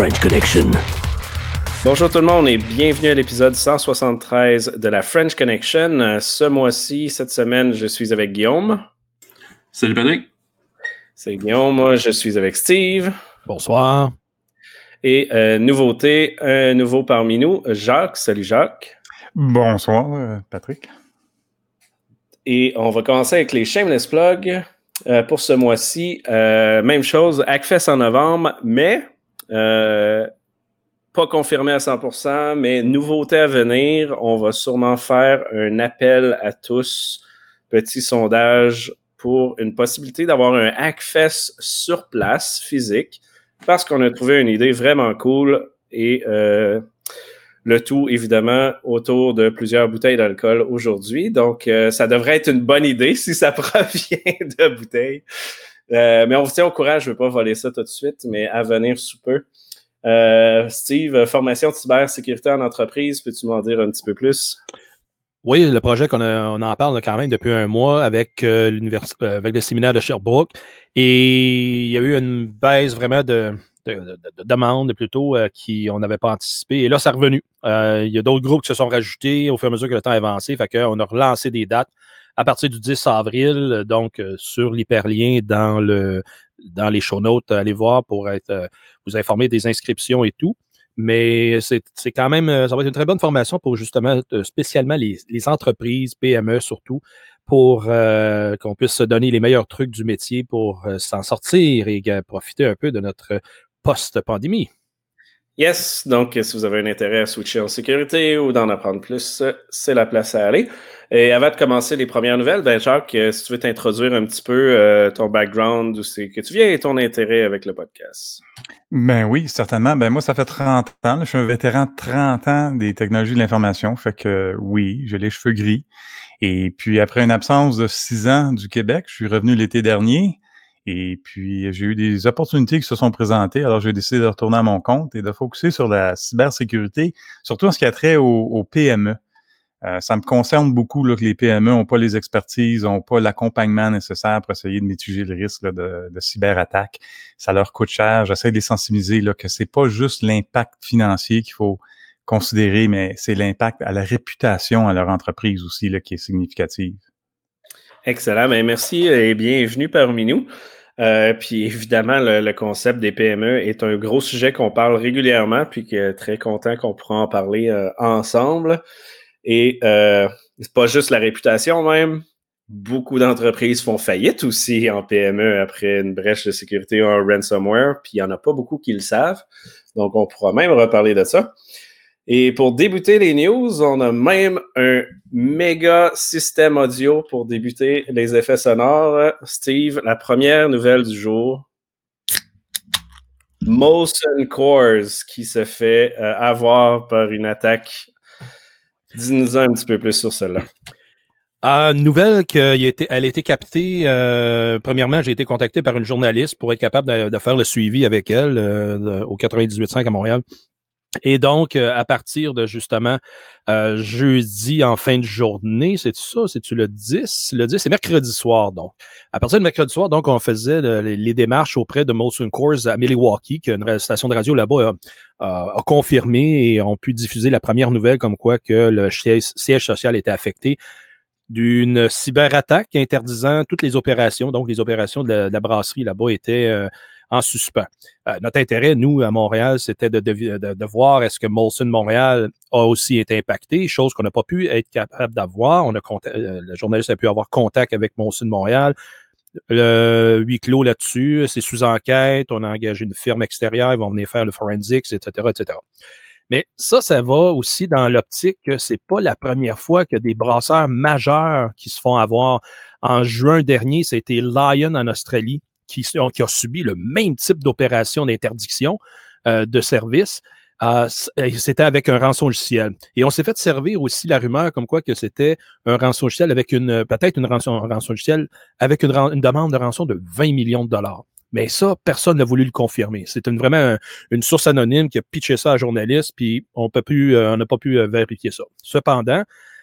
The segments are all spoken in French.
French Connection. Bonjour tout le monde et bienvenue à l'épisode 173 de la French Connection. Ce mois-ci, cette semaine, je suis avec Guillaume. Salut Patrick. C'est Guillaume, moi je suis avec Steve. Bonsoir. Et euh, nouveauté, un nouveau parmi nous, Jacques. Salut Jacques. Bonsoir euh, Patrick. Et on va commencer avec les shameless plugs. Euh, pour ce mois-ci, euh, même chose, Hackfest en novembre, mais euh, pas confirmé à 100%, mais nouveauté à venir. On va sûrement faire un appel à tous, petit sondage pour une possibilité d'avoir un Hackfest sur place, physique, parce qu'on a trouvé une idée vraiment cool et euh, le tout, évidemment, autour de plusieurs bouteilles d'alcool aujourd'hui. Donc, euh, ça devrait être une bonne idée si ça provient de bouteilles. Euh, mais on vous tient au courant, je ne vais pas voler ça tout de suite, mais à venir sous peu. Euh, Steve, formation de cybersécurité en entreprise, peux-tu m'en dire un petit peu plus? Oui, le projet qu'on on en parle quand même depuis un mois avec, euh, avec le séminaire de Sherbrooke. Et il y a eu une baisse vraiment de, de, de, de demandes plutôt euh, qui on n'avait pas anticipé. Et là, c'est revenu. Euh, il y a d'autres groupes qui se sont rajoutés au fur et à mesure que le temps a avancé. Fait qu'on a relancé des dates à partir du 10 avril, donc euh, sur l'hyperlien dans le dans les show notes, allez voir pour être euh, vous informer des inscriptions et tout. Mais c'est quand même, ça va être une très bonne formation pour justement, spécialement les, les entreprises, PME surtout, pour euh, qu'on puisse se donner les meilleurs trucs du métier pour euh, s'en sortir et euh, profiter un peu de notre post-pandémie. Yes, donc si vous avez un intérêt à switcher en sécurité ou d'en apprendre plus, c'est la place à aller. Et avant de commencer les premières nouvelles, ben Jacques, si tu veux t'introduire un petit peu euh, ton background, d'où c'est que tu viens et ton intérêt avec le podcast. Ben oui, certainement. Ben moi, ça fait 30 ans. Je suis un vétéran de 30 ans des technologies de l'information. Fait que oui, j'ai les cheveux gris. Et puis après une absence de six ans du Québec, je suis revenu l'été dernier. Et puis, j'ai eu des opportunités qui se sont présentées. Alors, j'ai décidé de retourner à mon compte et de focuser sur la cybersécurité, surtout en ce qui a trait au, au PME. Euh, ça me concerne beaucoup là, que les PME n'ont pas les expertises, n'ont pas l'accompagnement nécessaire pour essayer de mitiger le risque de, de cyberattaque. Ça leur coûte cher. J'essaie de les sensibiliser là, que c'est pas juste l'impact financier qu'il faut considérer, mais c'est l'impact à la réputation à leur entreprise aussi là, qui est significative. Excellent. Bien, merci et bienvenue parmi nous. Euh, puis évidemment, le, concept des PME est un gros sujet qu'on parle régulièrement, puis que très content qu'on pourra en parler euh, ensemble. Et euh, c'est pas juste la réputation même. Beaucoup d'entreprises font faillite aussi en PME après une brèche de sécurité ou un ransomware, puis il n'y en a pas beaucoup qui le savent. Donc, on pourra même reparler de ça. Et pour débuter les news, on a même un méga système audio pour débuter les effets sonores. Steve, la première nouvelle du jour. Molson Coors qui se fait euh, avoir par une attaque. Dis-nous un petit peu plus sur cela. Euh, nouvelle qu'elle a été, captée. Euh, premièrement, j'ai été contacté par une journaliste pour être capable de, de faire le suivi avec elle euh, au 98.5 à Montréal. Et donc, euh, à partir de justement euh, jeudi en fin de journée, c'est ça, c'est-tu le 10? Le 10, c'est mercredi soir, donc. À partir de mercredi soir, donc, on faisait le, les, démarches auprès de Molson Coors à Milwaukee, qui station de radio là-bas, a, a, confirmé et ont pu diffuser la première nouvelle comme quoi que le siège, siège social était affecté d'une cyberattaque interdisant toutes les opérations. Donc, les opérations de la, de la brasserie là-bas étaient euh, en suspens. Euh, notre intérêt, nous, à Montréal, c'était de, voir est-ce que Molson Montréal a aussi été impacté, chose qu'on n'a pas pu être capable d'avoir. Euh, le journaliste a pu avoir contact avec Molson Montréal. Le huis clos là-dessus, c'est sous enquête, on a engagé une firme extérieure, ils vont venir faire le forensics, etc., etc. Mais ça, ça va aussi dans l'optique que c'est pas la première fois que des brasseurs majeurs qui se font avoir. En juin dernier, c'était Lion en Australie qui, a subi le même type d'opération d'interdiction euh, de service. Euh, c'était avec un rançon logiciel. Et on s'est fait servir aussi la rumeur comme quoi que c'était un rançon logiciel avec une, peut-être une rançon, logiciel avec une, demande de rançon de 20 millions de dollars. Mais ça, personne n'a voulu le confirmer. C'est une, vraiment un, une source anonyme qui a pitché ça à un journaliste, puis on euh, n'a pas pu euh, vérifier ça. Cependant,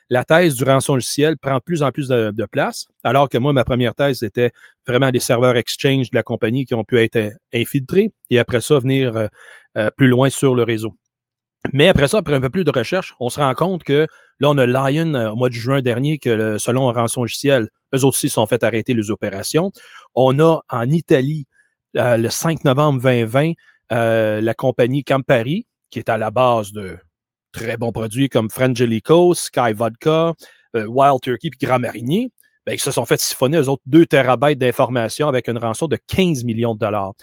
la thèse du rançon logiciel prend de plus en plus de, place, alors que moi, ma première thèse, c'était vraiment des serveurs Exchange de la compagnie qui ont pu être infiltrés et après ça, venir euh, euh, plus loin sur le réseau. Mais après ça, après un peu plus de recherche, on se rend compte que là, on a Lion au mois de juin dernier, que selon rançon logiciel, eux aussi sont fait arrêter les opérations. On a en Italie, le 5 novembre 2020, la compagnie Campari, qui est à la base de très bons produits comme Frangelico, Sky Vodka, euh, Wild Turkey puis Grand ben, ils se sont fait siphonner, eux autres, 2 terabytes d'informations avec une rançon de 15 millions de dollars.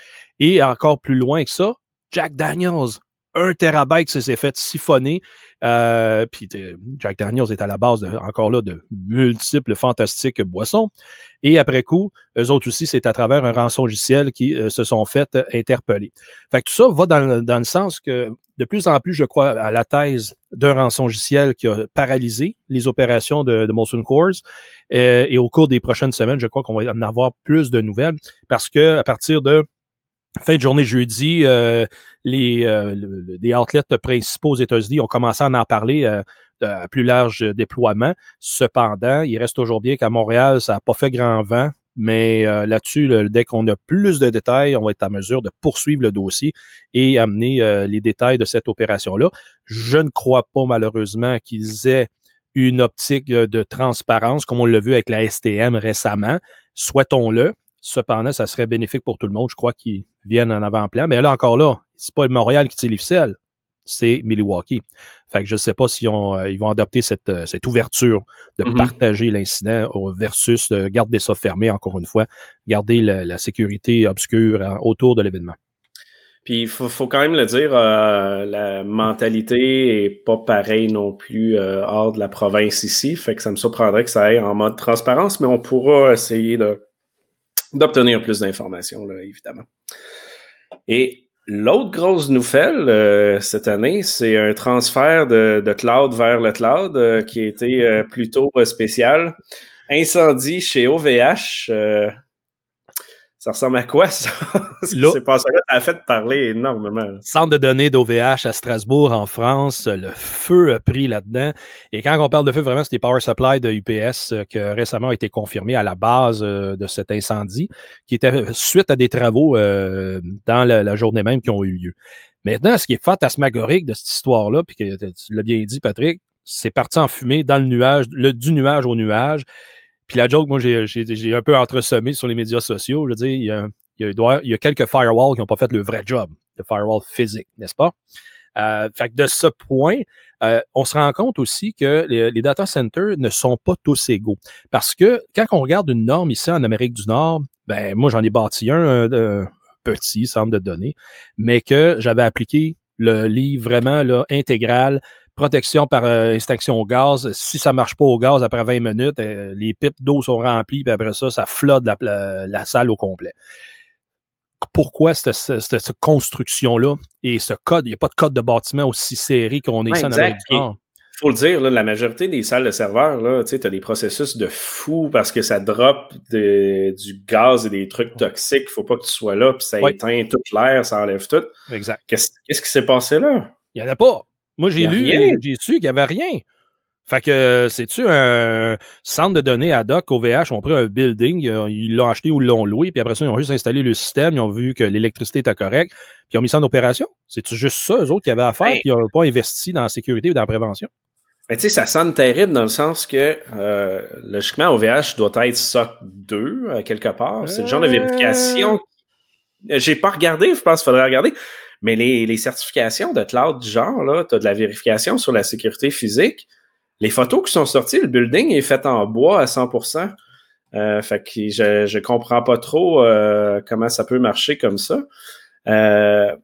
Et encore plus loin que ça, Jack Daniels, 1 terabyte s'est fait siphonner. Euh, puis Jack Daniels est à la base, encore là, de multiples fantastiques boissons. Et après coup, eux autres aussi, c'est à travers un rançon logiciel qui euh, se sont fait interpeller. Fait que tout ça va dans, le sens que de plus en plus, je crois, à la thèse d'un rançon logiciel qui a paralysé les opérations de, de Molson Coors. Euh, et au cours des prochaines semaines, je crois qu'on va en avoir plus de nouvelles parce que à partir de fin de journée jeudi, euh, les, euh, les principaux aux États-Unis ont commencé à en parler euh, à plus large déploiement. Cependant, il reste toujours bien qu'à Montréal, ça n'a pas fait grand vent. Mais euh, là-dessus, dès qu'on a plus de détails, on va être en mesure de poursuivre le dossier et amener euh, les détails de cette opération-là. Je ne crois pas malheureusement qu'ils aient une optique euh, de transparence, comme on l'a vu avec la STM récemment. Souhaitons-le. Cependant, ça serait bénéfique pour tout le monde. Je crois qu'ils viennent en avant-plan. Mais là, encore là, c'est pas Montréal qui tire les ficelles c'est Milwaukee. Fait que je ne sais pas si euh, ils vont adopter cette, euh, cette ouverture de mm-hmm. partager l'incident versus garder ça fermé, encore une fois, garder la, sécurité obscure hein, autour de l'événement. Puis il faut, quand même le dire, euh, la mentalité est pas pareille non plus hors de la province ici. Fait que ça me surprendrait que ça aille en mode transparence, mais on pourra essayer d'obtenir plus d'informations, évidemment. Et L'autre grosse nouvelle euh, cette année, c'est un transfert de, cloud vers le cloud euh, qui a été euh, plutôt spécial. Incendie chez OVH. Ça ressemble à quoi, ça? C'est pas ça a fait parler énormément. Centre de données d'OVH à Strasbourg, en France, le feu a pris là-dedans. Et quand on parle de feu, vraiment, c'est Power Supply de UPS euh, qui récemment a été confirmé à la base euh, de cet incendie, qui était suite à des travaux euh, dans la, journée même qui ont eu lieu. Maintenant, ce qui est fantasmagorique de cette histoire-là, puis que tu l'as bien dit, Patrick, c'est parti en fumée dans le nuage, le, du nuage au nuage. Puis la joke, moi, j'ai un peu entresemé sur les médias sociaux. Je veux dire, il y a, il y a, quelques firewalls qui n'ont pas fait le vrai job, le firewall physique, n'est-ce pas? Euh, fait que de ce point, euh, on se rend compte aussi que les, data centers ne sont pas tous égaux. Parce que quand on regarde une norme ici en Amérique du Nord, ben moi j'en ai bâti un, un petit centre de données, mais que j'avais appliqué le livre vraiment intégral protection par euh, extinction au gaz. Si ça ne marche pas au gaz après 20 minutes, euh, les pipes d'eau sont remplies, puis après ça, ça flotte la, salle au complet. Pourquoi cette, cette, construction-là et ce code, il n'y a pas de code de bâtiment aussi serré qu'on est ouais, en Amérique du Nord? Il faut le dire, la majorité des salles de serveurs, tu as des processus de fou parce que ça drop du gaz et des trucs toxiques. Il ne faut pas que tu sois là, puis ça éteint toute l'air, ça enlève tout. Exact. Qu'est-ce qui s'est passé là? Il n'y en a pas. Moi, j'ai lu, j'ai su qu'il n'y avait rien. Fait que, c'est-tu un centre de données ad hoc OVH? ont pris un building, ils l'ont acheté ou l'ont loué, puis après ça, ils ont juste installé le système, ils ont vu que l'électricité était correcte, puis ils ont mis ça en opération. C'est-tu juste ça, eux autres, qui avaient à faire, ben puis ils n'ont pas investi dans la sécurité ou dans la prévention? Mais ben, tu sais, ça sonne terrible dans le sens que, euh, logiquement, OVH doit être SOC 2, euh, quelque part. C'est le genre de vérification. Euh. J'ai pas regardé, je pense qu'il faudrait regarder. Mais les, certifications de cloud du genre, tu as de la vérification sur la sécurité physique. Les photos qui sont sorties, le building est fait en bois à 100 euh, fait que je ne comprends pas trop euh, comment ça peut marcher comme ça. Euh,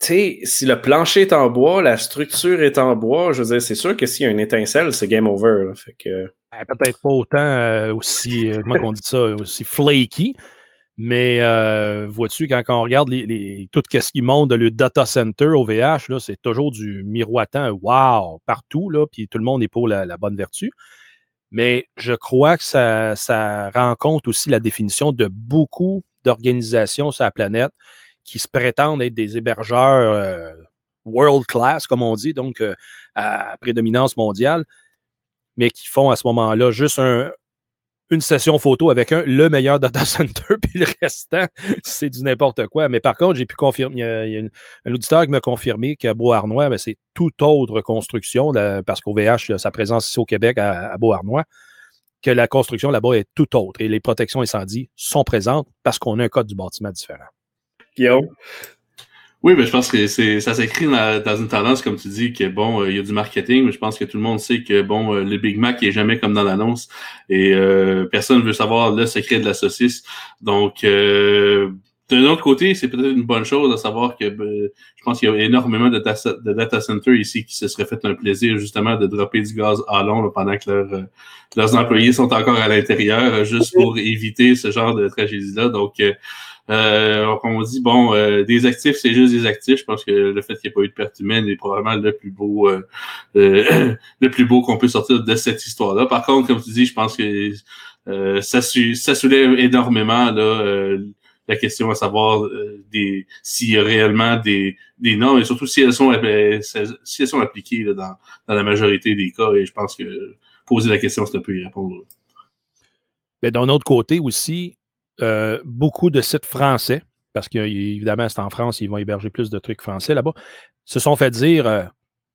tu sais, si le plancher est en bois, la structure est en bois, je veux dire, c'est sûr que s'il y a une étincelle, c'est game over. fait que... Ben, peut-être pas autant aussi, comment on dit ça, aussi flaky, mais euh, vois-tu, quand, on regarde les, tout ce qui monte de le data center au VH, c'est toujours du miroitant wow partout, là, puis tout le monde est pour la, bonne vertu. Mais je crois que ça, ça rend compte aussi la définition de beaucoup d'organisations sur la planète qui se prétendent être des hébergeurs euh, world class, comme on dit, donc à prédominance mondiale, mais qui font à ce moment-là juste une session photo avec un, le meilleur data center, puis le restant, c'est du n'importe quoi. Mais par contre, j'ai pu confirmer, il y a, un auditeur qui m'a confirmé qu'à Beauharnois, ben, c'est toute autre construction, parce qu'OVH a sa présence ici au Québec à, Beauharnois, que la construction là-bas est tout autre. Et les protections incendies sont présentes parce qu'on a un code du bâtiment différent. Guillaume? Oui, mais je pense que c'est ça s'écrit dans, une tendance, comme tu dis, que bon, euh, il y a du marketing, mais je pense que tout le monde sait que bon, euh, le Big Mac est jamais comme dans l'annonce et euh, personne veut savoir le secret de la saucisse. Donc d'un autre côté, c'est peut-être une bonne chose à savoir que ben, je pense qu'il y a énormément de, data centers ici qui se seraient fait un plaisir justement de dropper du gaz à long pendant que leurs employés sont encore à l'intérieur, juste pour éviter ce genre de tragédie-là. Donc, euh, on dit, bon, euh, des actifs, c'est juste des actifs. Je pense que le fait qu'il n'y ait pas eu de perte humaine est probablement le plus beau euh, le plus beau qu'on peut sortir de cette histoire-là. Par contre, comme tu dis, je pense que ça, ça soulève énormément là, la question à savoir des s'il y a réellement des, des normes et surtout si elles sont, si elles sont appliquées là, dans, dans la majorité des cas. Et je pense que poser la question, c'est un peu y répondre. Mais d'un autre côté aussi, euh, beaucoup de sites français, parce qu'évidemment, c'est en France, ils vont héberger plus de trucs français là-bas, se sont fait dire euh,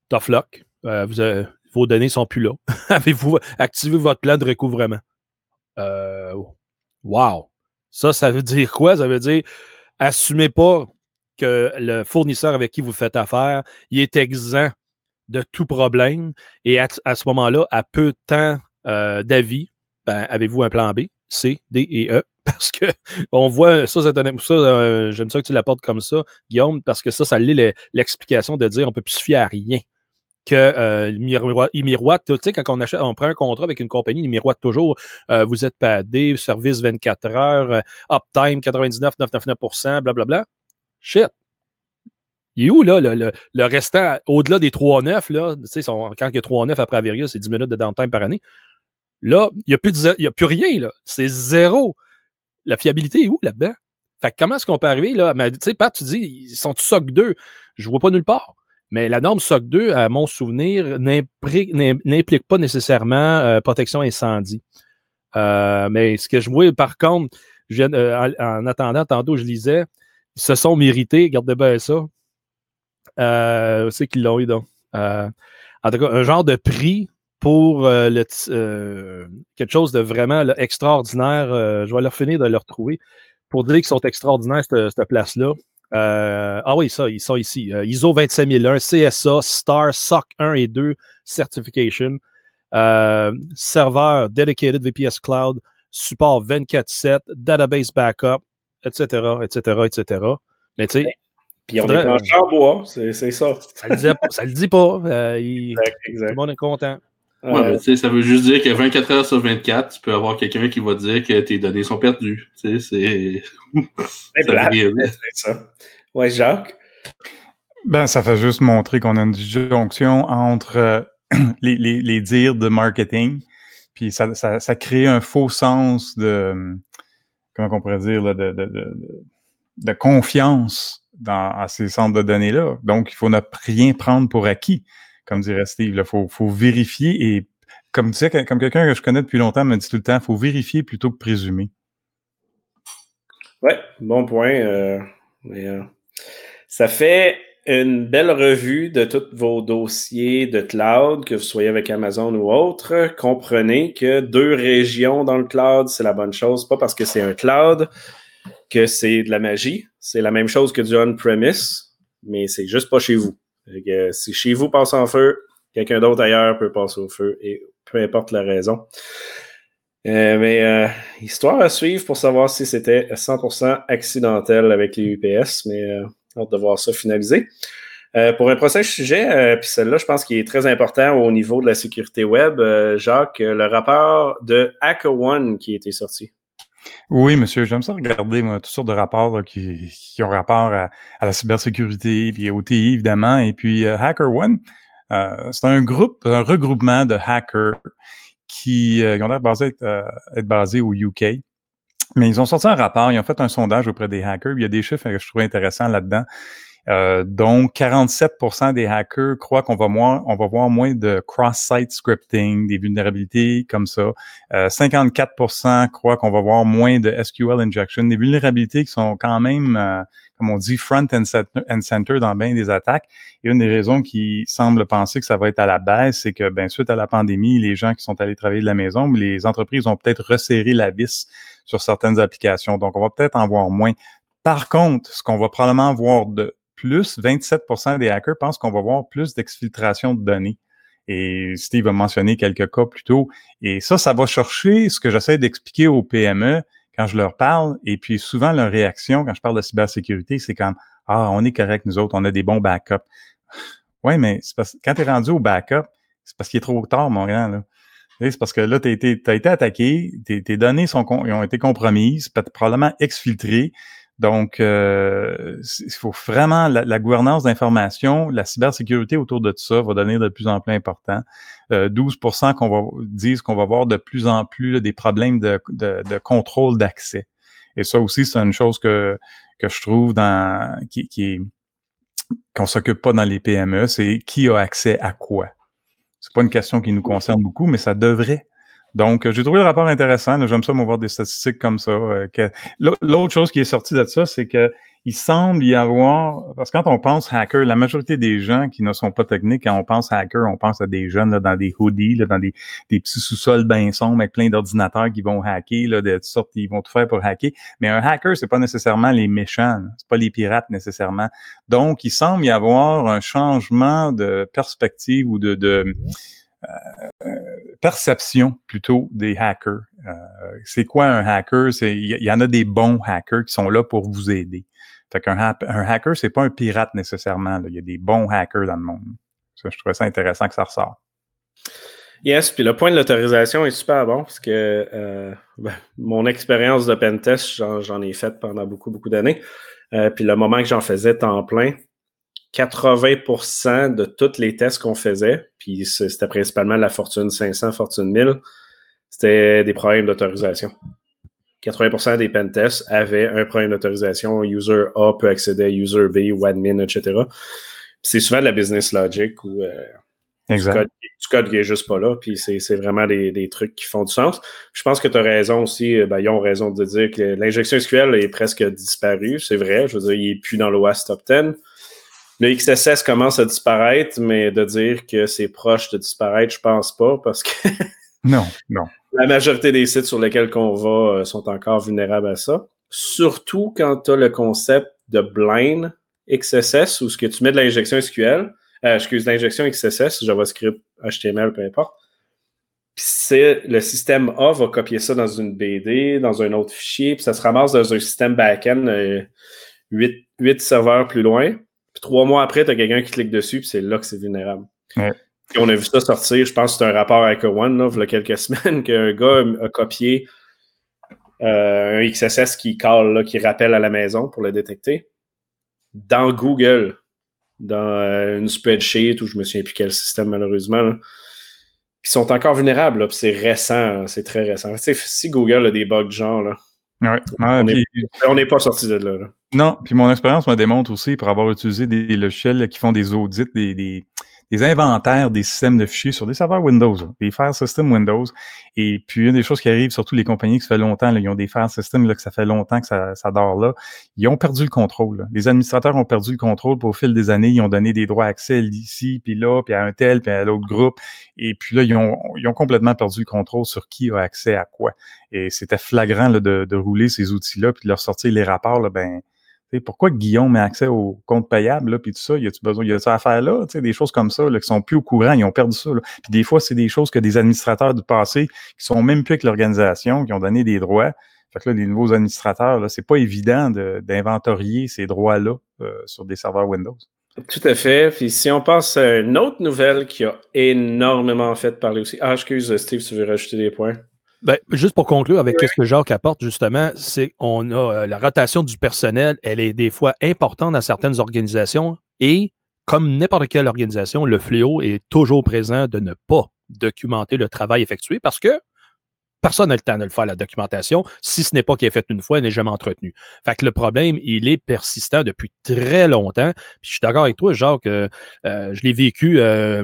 tough luck, euh, vous vos données sont plus là. Avez-vous activé votre plan de recouvrement? wow! Ça, ça veut dire quoi? Ça veut dire assumez pas que le fournisseur avec qui vous faites affaire, il est exempt de tout problème. Et à, ce moment-là, à peu de temps d'avis, ben, avez-vous un plan B, C, D et E? parce que on voit ça, ça, ça euh, j'aime ça que tu l'apportes comme ça, Guillaume, parce que ça, ça lit l'explication de dire on peut plus se fier à rien. Que euh, il miroite, tu sais, quand on achète, on prend un contrat avec une compagnie, il miroite toujours euh, vous êtes padé, service 24 heures, uptime 99,99%, blablabla. Shit. Il est où, là, le, le, restant, au-delà des 3,9, là, tu sais, quand il y a 3,9 après Aviria, c'est 10 minutes de downtime par année. Là, il n'y a, a plus rien, là. C'est zéro la fiabilité est où là-dedans? Fait comment est-ce qu'on peut arriver là? Tu sais, Pat, tu dis, ils sont SOC 2. Je vois pas nulle part. Mais la norme SOC 2, à mon souvenir, n'implique pas nécessairement euh, protection incendie. Euh, mais ce que je vois, par contre, euh, en, attendant, tantôt, je lisais, ils se sont mérités, regardez bien ça. c'est qu'ils l'ont eu, donc. en tout cas, un genre de prix pour euh, le, euh, quelque chose de vraiment extraordinaire. Euh, je vais leur finir de le retrouver pour dire qu'ils sont extraordinaires, cette, place-là. ah oui, ça, ils sont ici. ISO 27001, CSA, STAR, SOC 1 et 2 Certification, serveur Dedicated VPS Cloud, support 24-7, database backup, etc., etc., etc. Mais tu sais, puis on est en bois, c'est ça. Ça le, le dit pas. il, exact, exact. Tout le monde est content. Ouais, euh, ça veut juste dire que 24 heures sur 24, tu peux avoir quelqu'un qui va dire que tes données sont perdues. C'est. c'est ça. Ouais, Jacques? Ben, ça fait juste montrer qu'on a une jonction entre euh, les, les, les, dires de marketing, puis ça, ça, ça, crée un faux sens de. Comment on pourrait dire, là, de, de, de, de, confiance dans, ces centres de données-là. Donc, il faut ne rien prendre pour acquis comme dirait Steve. Il faut, vérifier et, comme tu sais, comme quelqu'un que je connais depuis longtemps me dit tout le temps, il faut vérifier plutôt que présumer. Oui, bon point. Euh, euh, ça fait une belle revue de tous vos dossiers de cloud, que vous soyez avec Amazon ou autre. Comprenez que deux régions dans le cloud, c'est la bonne chose, pas parce que c'est un cloud que c'est de la magie. C'est la même chose que du on-premise, mais c'est juste pas chez vous si chez vous passe en feu, quelqu'un d'autre ailleurs peut passer au feu, et peu importe la raison. Euh, mais euh, histoire à suivre pour savoir si c'était 100% accidentel avec les UPS, mais euh, hâte de voir ça finalisé. pour un prochain sujet, puis celle-là, je pense qu'il est très important au niveau de la sécurité web, Jacques, le rapport de HackerOne qui a été sorti. Oui, monsieur, j'aime ça regarder moi, toutes sortes de rapports qui, ont rapport à, la cybersécurité, puis au TI, évidemment, et puis euh, HackerOne. Euh, c'est un groupe, un regroupement de hackers qui, euh, ont l'air basés euh, être, basés au UK. Mais ils ont sorti un rapport, ils ont fait un sondage auprès des hackers. Il y a des chiffres que je trouve intéressants là-dedans. Euh, donc, 47% des hackers croient qu'on va, voir, on va voir moins de cross-site scripting, des vulnérabilités comme ça. 54% croient qu'on va voir moins de SQL injection, des vulnérabilités qui sont quand même comme on dit, front and center dans bien des attaques. Et une des raisons qui semble penser que ça va être à la baisse, c'est que, ben, suite à la pandémie, les gens qui sont allés travailler de la maison, les entreprises ont peut-être resserré la vis sur certaines applications. Donc, on va peut-être en voir moins. Par contre, ce qu'on va probablement voir de plus, 27% des hackers pensent qu'on va voir plus d'exfiltration de données. Et Steve a mentionné quelques cas plus tôt. Et ça, ça va chercher ce que j'essaie d'expliquer aux PME quand je leur parle, et puis souvent leur réaction quand je parle de cybersécurité, c'est comme Ah, on est correct, nous autres, on a des bons backups. Oui, mais quand tu es rendu au backup, c'est parce qu'il est trop tard, mon grand. C'est parce que là, tu as été, été attaqué, tes, données sont, ont été compromises, probablement exfiltrées. Donc, euh, il faut vraiment la, gouvernance d'information, la cybersécurité autour de tout ça va devenir de plus en plus important. 12% euh, qu'on va disent qu'on va voir de plus en plus des problèmes de, de, contrôle d'accès. Et ça aussi, c'est une chose que, que je trouve dans qui, qui qu'on s'occupe pas dans les PME, c'est qui a accès à quoi? C'est pas une question qui nous concerne beaucoup, mais ça devrait donc, j'ai trouvé le rapport intéressant. J'aime ça, voir des statistiques comme ça. Euh, l'autre chose qui est sortie de ça, c'est que il semble y avoir, parce que quand on pense hacker, la majorité des gens qui ne sont pas techniques, quand on pense hacker, on pense à des jeunes là, dans des hoodies, là, dans des, des petits sous-sols bien sombres avec plein d'ordinateurs qui vont hacker, là, de sortes, ils vont tout faire pour hacker. Mais un hacker, c'est pas nécessairement les méchants, c'est pas les pirates nécessairement. Donc, il semble y avoir un changement de perspective ou de, de euh, perception plutôt des hackers. Euh, c'est quoi un hacker? Il y, en a des bons hackers qui sont là pour vous aider. Fait qu'un un hacker, c'est pas un pirate nécessairement. Il y a des bons hackers dans le monde. Je trouvais ça intéressant que ça ressort. Yes, puis le point de l'autorisation est super bon parce que euh, ben, mon expérience de pentest, j'en ai fait pendant beaucoup, beaucoup d'années. puis le moment que j'en faisais temps plein, 80% de tous les tests qu'on faisait, puis c'était principalement la Fortune 500, Fortune 1000, c'était des problèmes d'autorisation. 80% des pentests avaient un problème d'autorisation. User A peut accéder à user B ou admin, etc. C'est souvent de la business logic ou euh, du, code, qui est juste pas là. Puis c'est vraiment des, trucs qui font du sens. Je pense que tu as raison aussi. Euh, ben, ils ont raison de dire que l'injection SQL est presque disparue. C'est vrai. Je veux dire, il n'est plus dans l'OAS Top 10. Le XSS commence à disparaître, mais de dire que c'est proche de disparaître, je pense pas, parce que non, non. La majorité des sites sur lesquels on va euh, sont encore vulnérables à ça. Surtout quand tu as le concept de blind XSS ou ce que tu mets de l'injection SQL, euh, excuse, l'injection XSS, JavaScript, HTML, peu importe. Puis c'est le système A va copier ça dans une BD, dans un autre fichier, puis ça se ramasse dans un système backend euh, 8, 8 serveurs plus loin. Trois mois après, tu as quelqu'un qui clique dessus, puis c'est là que c'est vulnérable. on a vu ça sortir, je pense que c'est un rapport avec One, là, il y a quelques semaines, qu'un gars a copié euh, un XSS qui call, là, qui rappelle à la maison pour le détecter, dans Google, dans euh, une spreadsheet, ou je me souviens plus quel système malheureusement, qui sont encore vulnérables, c'est récent, c'est très récent. si Google a des bugs genre, là, on n'est pas sorti de là. Non, puis mon expérience me démontre aussi, pour avoir utilisé des logiciels qui font des audits, des, des, inventaires des systèmes de fichiers sur des serveurs Windows, des file systems Windows. Et puis, une des choses qui arrive, surtout les compagnies qui ça fait longtemps, là, ils ont des file systems là, que ça fait longtemps que ça, ça dort là, ils ont perdu le contrôle. Les administrateurs ont perdu le contrôle, au fil des années, ils ont donné des droits accès ici, puis là, puis à un tel, puis à l'autre groupe. Et puis là, ils ont, ils ont complètement perdu le contrôle sur qui a accès à quoi. Et c'était flagrant de, de, rouler ces outils-là, puis de leur sortir les rapports, là, ben pourquoi Guillaume met accès au compte payable, puis tout ça, y a-tu besoin, y a ça à faire là, des choses comme ça, là, qui sont plus au courant, ils ont perdu ça, Puis des fois, c'est des choses que des administrateurs du passé, qui sont même plus avec l'organisation, qui ont donné des droits. Fait que là, les nouveaux administrateurs, là, c'est pas évident d'inventorier ces droits-là euh, sur des serveurs Windows. Tout à fait. Puis si on passe à une autre nouvelle qui a énormément fait parler aussi. Ah, excuse, Steve, tu veux rajouter des points? Ben, juste pour conclure avec ce que Jacques apporte, justement, c'est qu'on a euh, la rotation du personnel, elle est des fois importante dans certaines organisations et comme n'importe quelle organisation, le fléau est toujours présent de ne pas documenter le travail effectué parce que personne n'a le temps de le faire, la documentation, si ce n'est pas qu'il est fait une fois, elle n'est jamais entretenu. Fait que le problème, il est persistant depuis très longtemps. Puis je suis d'accord avec toi, Jacques, euh, je l'ai vécu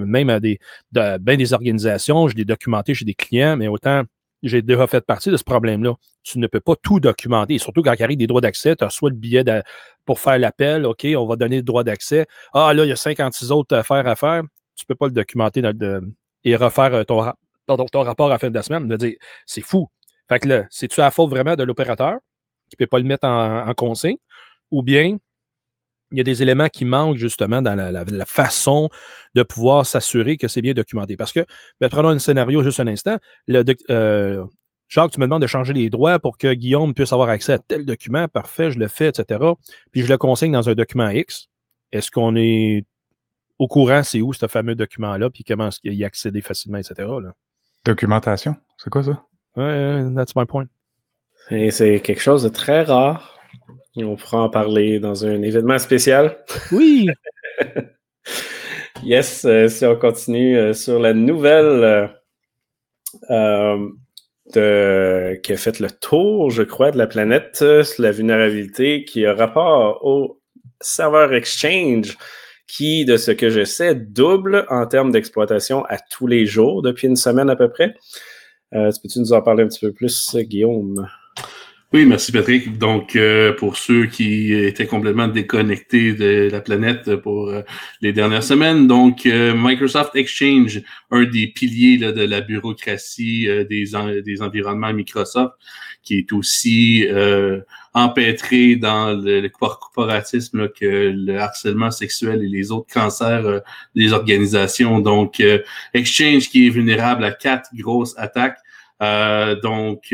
même à des, de, ben des organisations, je l'ai documenté chez des clients, mais autant j'ai déjà fait partie de ce problème-là. Tu ne peux pas tout documenter, surtout quand il arrive des droits d'accès, tu as soit le billet pour faire l'appel, OK, on va donner le droit d'accès. Ah, là, il y a 56 autres affaires à faire. Tu ne peux pas le documenter et refaire euh, ton, rapport à la fin de la semaine. C'est fou. Fait que là, c'est-tu à la faute vraiment de l'opérateur qui ne peut pas le mettre en, consigne? Ou bien il y a des éléments qui manquent justement dans la, façon de pouvoir s'assurer que c'est bien documenté. Parce que, ben, prenons un scénario juste un instant. Le, euh, Jacques, tu me demandes de changer les droits pour que Guillaume puisse avoir accès à tel document. Parfait, je le fais, etc. Puis je le consigne dans un document X. Est-ce qu'on est au courant, c'est où ce fameux document-là, puis comment est-ce qu'il y accéder facilement, etc. Là? Documentation, c'est quoi ça? Ouais, that's my point. C'est quelque chose de très rare. On pourra en parler dans un événement spécial. Oui! yes, euh, si on continue euh, sur la nouvelle euh, qui a fait le tour, je crois, de la planète, la vulnérabilité qui a rapport au serveur Exchange qui, de ce que je sais, double en termes d'exploitation à tous les jours depuis une semaine à peu près. Peux-tu nous en parler un petit peu plus, Guillaume? Oui, merci Patrick. Donc, euh, pour ceux qui étaient complètement déconnectés de la planète pour euh, les dernières semaines, donc euh, Microsoft Exchange, un des piliers de la bureaucratie des, des environnements Microsoft, qui est aussi empêtré dans le, corporatisme que le harcèlement sexuel et les autres cancers des organisations. Donc, Exchange qui est vulnérable à quatre grosses attaques. donc,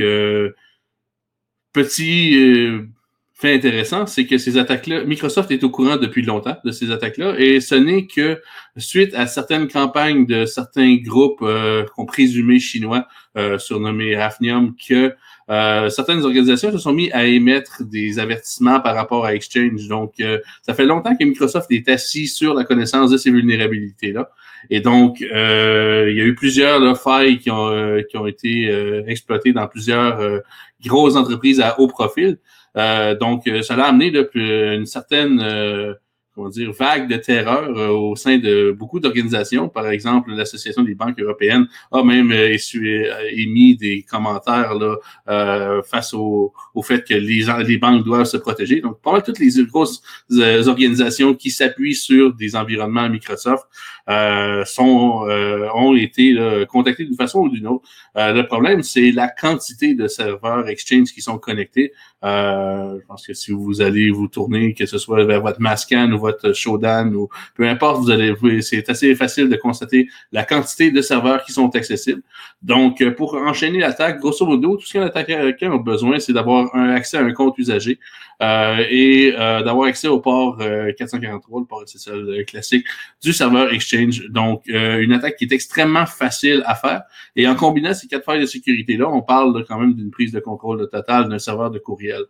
Petit euh, fait intéressant, c'est que ces attaques-là, Microsoft est au courant depuis longtemps de ces attaques-là, et ce n'est que suite à certaines campagnes de certains groupes euh, qu'on présumé chinois, euh, surnommés Hafnium, que euh, certaines organisations se sont mis à émettre des avertissements par rapport à Exchange. Donc, ça fait longtemps que Microsoft est assis sur la connaissance de ces vulnérabilités-là. Et donc, il y a eu plusieurs failles qui ont, qui ont été exploitées dans plusieurs grosses entreprises à haut profil. Euh, donc, euh, ça l'a amené là, une certaine euh, comment dire, vague de terreur euh, au sein de beaucoup d'organisations. Par exemple, l'Association des banques européennes a même euh, émis des commentaires là, euh, face au, au, fait que les, les banques doivent se protéger. Donc, pas mal toutes les grosses organisations qui s'appuient sur des environnements Microsoft sont, ont été contactées d'une façon ou d'une autre. le problème, c'est la quantité de serveurs Exchange qui sont connectés. je pense que si vous allez vous tourner, que ce soit vers votre Mascan ou votre Shodan ou peu importe, vous allez, c'est assez facile de constater la quantité de serveurs qui sont accessibles. Donc, euh, pour enchaîner l'attaque, grosso modo, tout ce qu'un attaquant a besoin, c'est d'avoir un accès à un compte usager euh, et euh, d'avoir accès au port 443, le port SSL classique du serveur Exchange. Donc, une attaque qui est extrêmement facile à faire. Et en combinant ces quatre failles de sécurité-là, on parle quand même d'une prise de contrôle totale d'un serveur de courriel.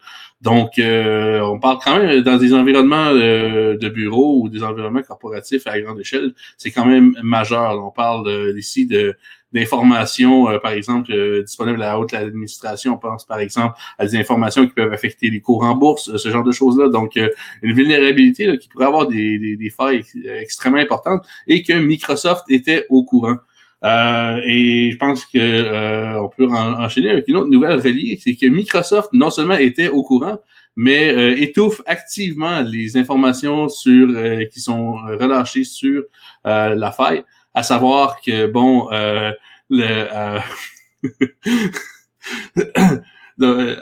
Donc, on parle quand même dans des environnements de bureaux ou des environnements corporatifs à grande échelle, c'est quand même majeur. On parle ici de d'informations, euh, par exemple, euh, disponibles à la haute administration. On pense, par exemple, à des informations qui peuvent affecter les cours en bourse, ce genre de choses-là. Donc, euh, une vulnérabilité qui pourrait avoir des, des, failles extrêmement importantes et que Microsoft était au courant. et je pense que on peut enchaîner avec une autre nouvelle reliée, c'est que Microsoft non seulement était au courant, mais euh, étouffe activement les informations sur euh, qui sont euh, relâchées sur la faille, à savoir que bon le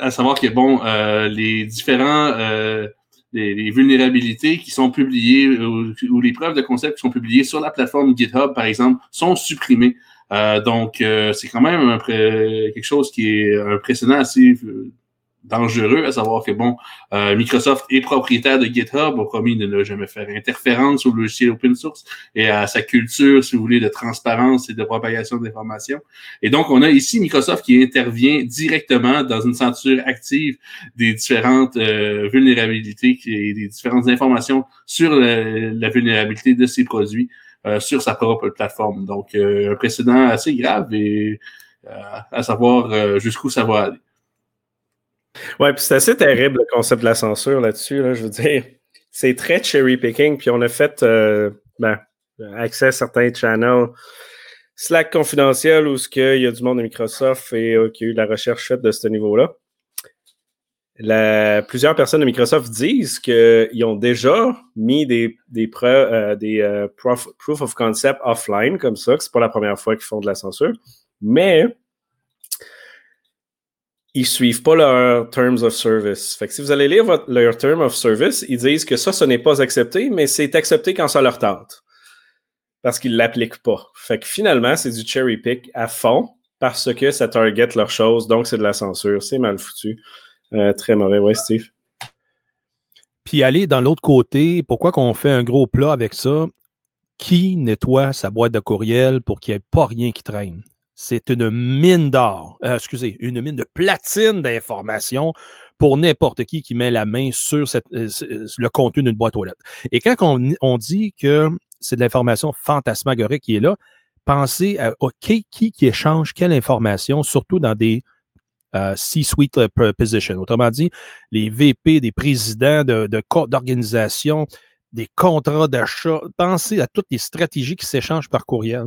à savoir que bon les différents les, vulnérabilités qui sont publiées ou, les preuves de concept qui sont publiées sur la plateforme GitHub, par exemple, sont supprimées. donc, c'est quand même quelque chose qui est un précédent assez dangereux, à savoir que, bon, euh, Microsoft est propriétaire de GitHub, a promis de ne jamais faire interférence au logiciel open source et à sa culture, si vous voulez, de transparence et de propagation d'informations. Et donc, on a ici Microsoft qui intervient directement dans une censure active des différentes euh, vulnérabilités et des différentes informations sur la, vulnérabilité de ses produits euh, sur sa propre plateforme. Donc, un précédent assez grave et à savoir jusqu'où ça va aller. Ouais, puis c'est assez terrible le concept de la censure là-dessus. Là, je veux dire, c'est très cherry picking. Puis on a fait ben, accès à certains channels Slack confidentiel où il y a du monde de Microsoft et euh, qui a eu de la recherche faite de ce niveau-là. plusieurs personnes de Microsoft disent qu'ils ont déjà mis des, des, euh, euh, proof, of concept offline comme ça, que c'est pas la première fois qu'ils font de la censure, mais ils suivent pas leurs terms of service. Fait que si vous allez lire votre, leur term of service, ils disent que ça, ce n'est pas accepté, mais c'est accepté quand ça leur tente parce qu'ils l'appliquent pas. Fait que finalement, c'est du cherry pick à fond parce que ça target leur chose, donc c'est de la censure. C'est mal foutu. Euh, très mauvais, ouais, Steve. Puis aller dans l'autre côté, pourquoi qu'on fait un gros plat avec ça? Qui nettoie sa boîte de courriel pour qu'il n'y ait pas rien qui traîne? C'est une mine d'or, euh, excusez, une mine de platine d'informations pour n'importe qui qui met la main sur cette, euh, le contenu d'une boîte aux lettres. Et quand on, dit que c'est de l'information fantasmagorique qui est là. Pensez à qui, qui échange quelle information, surtout dans des euh, C-suite euh, positions. Autrement dit, les VP des présidents de, de des contrats d'achat. Pensez à toutes les stratégies qui s'échangent par courriel.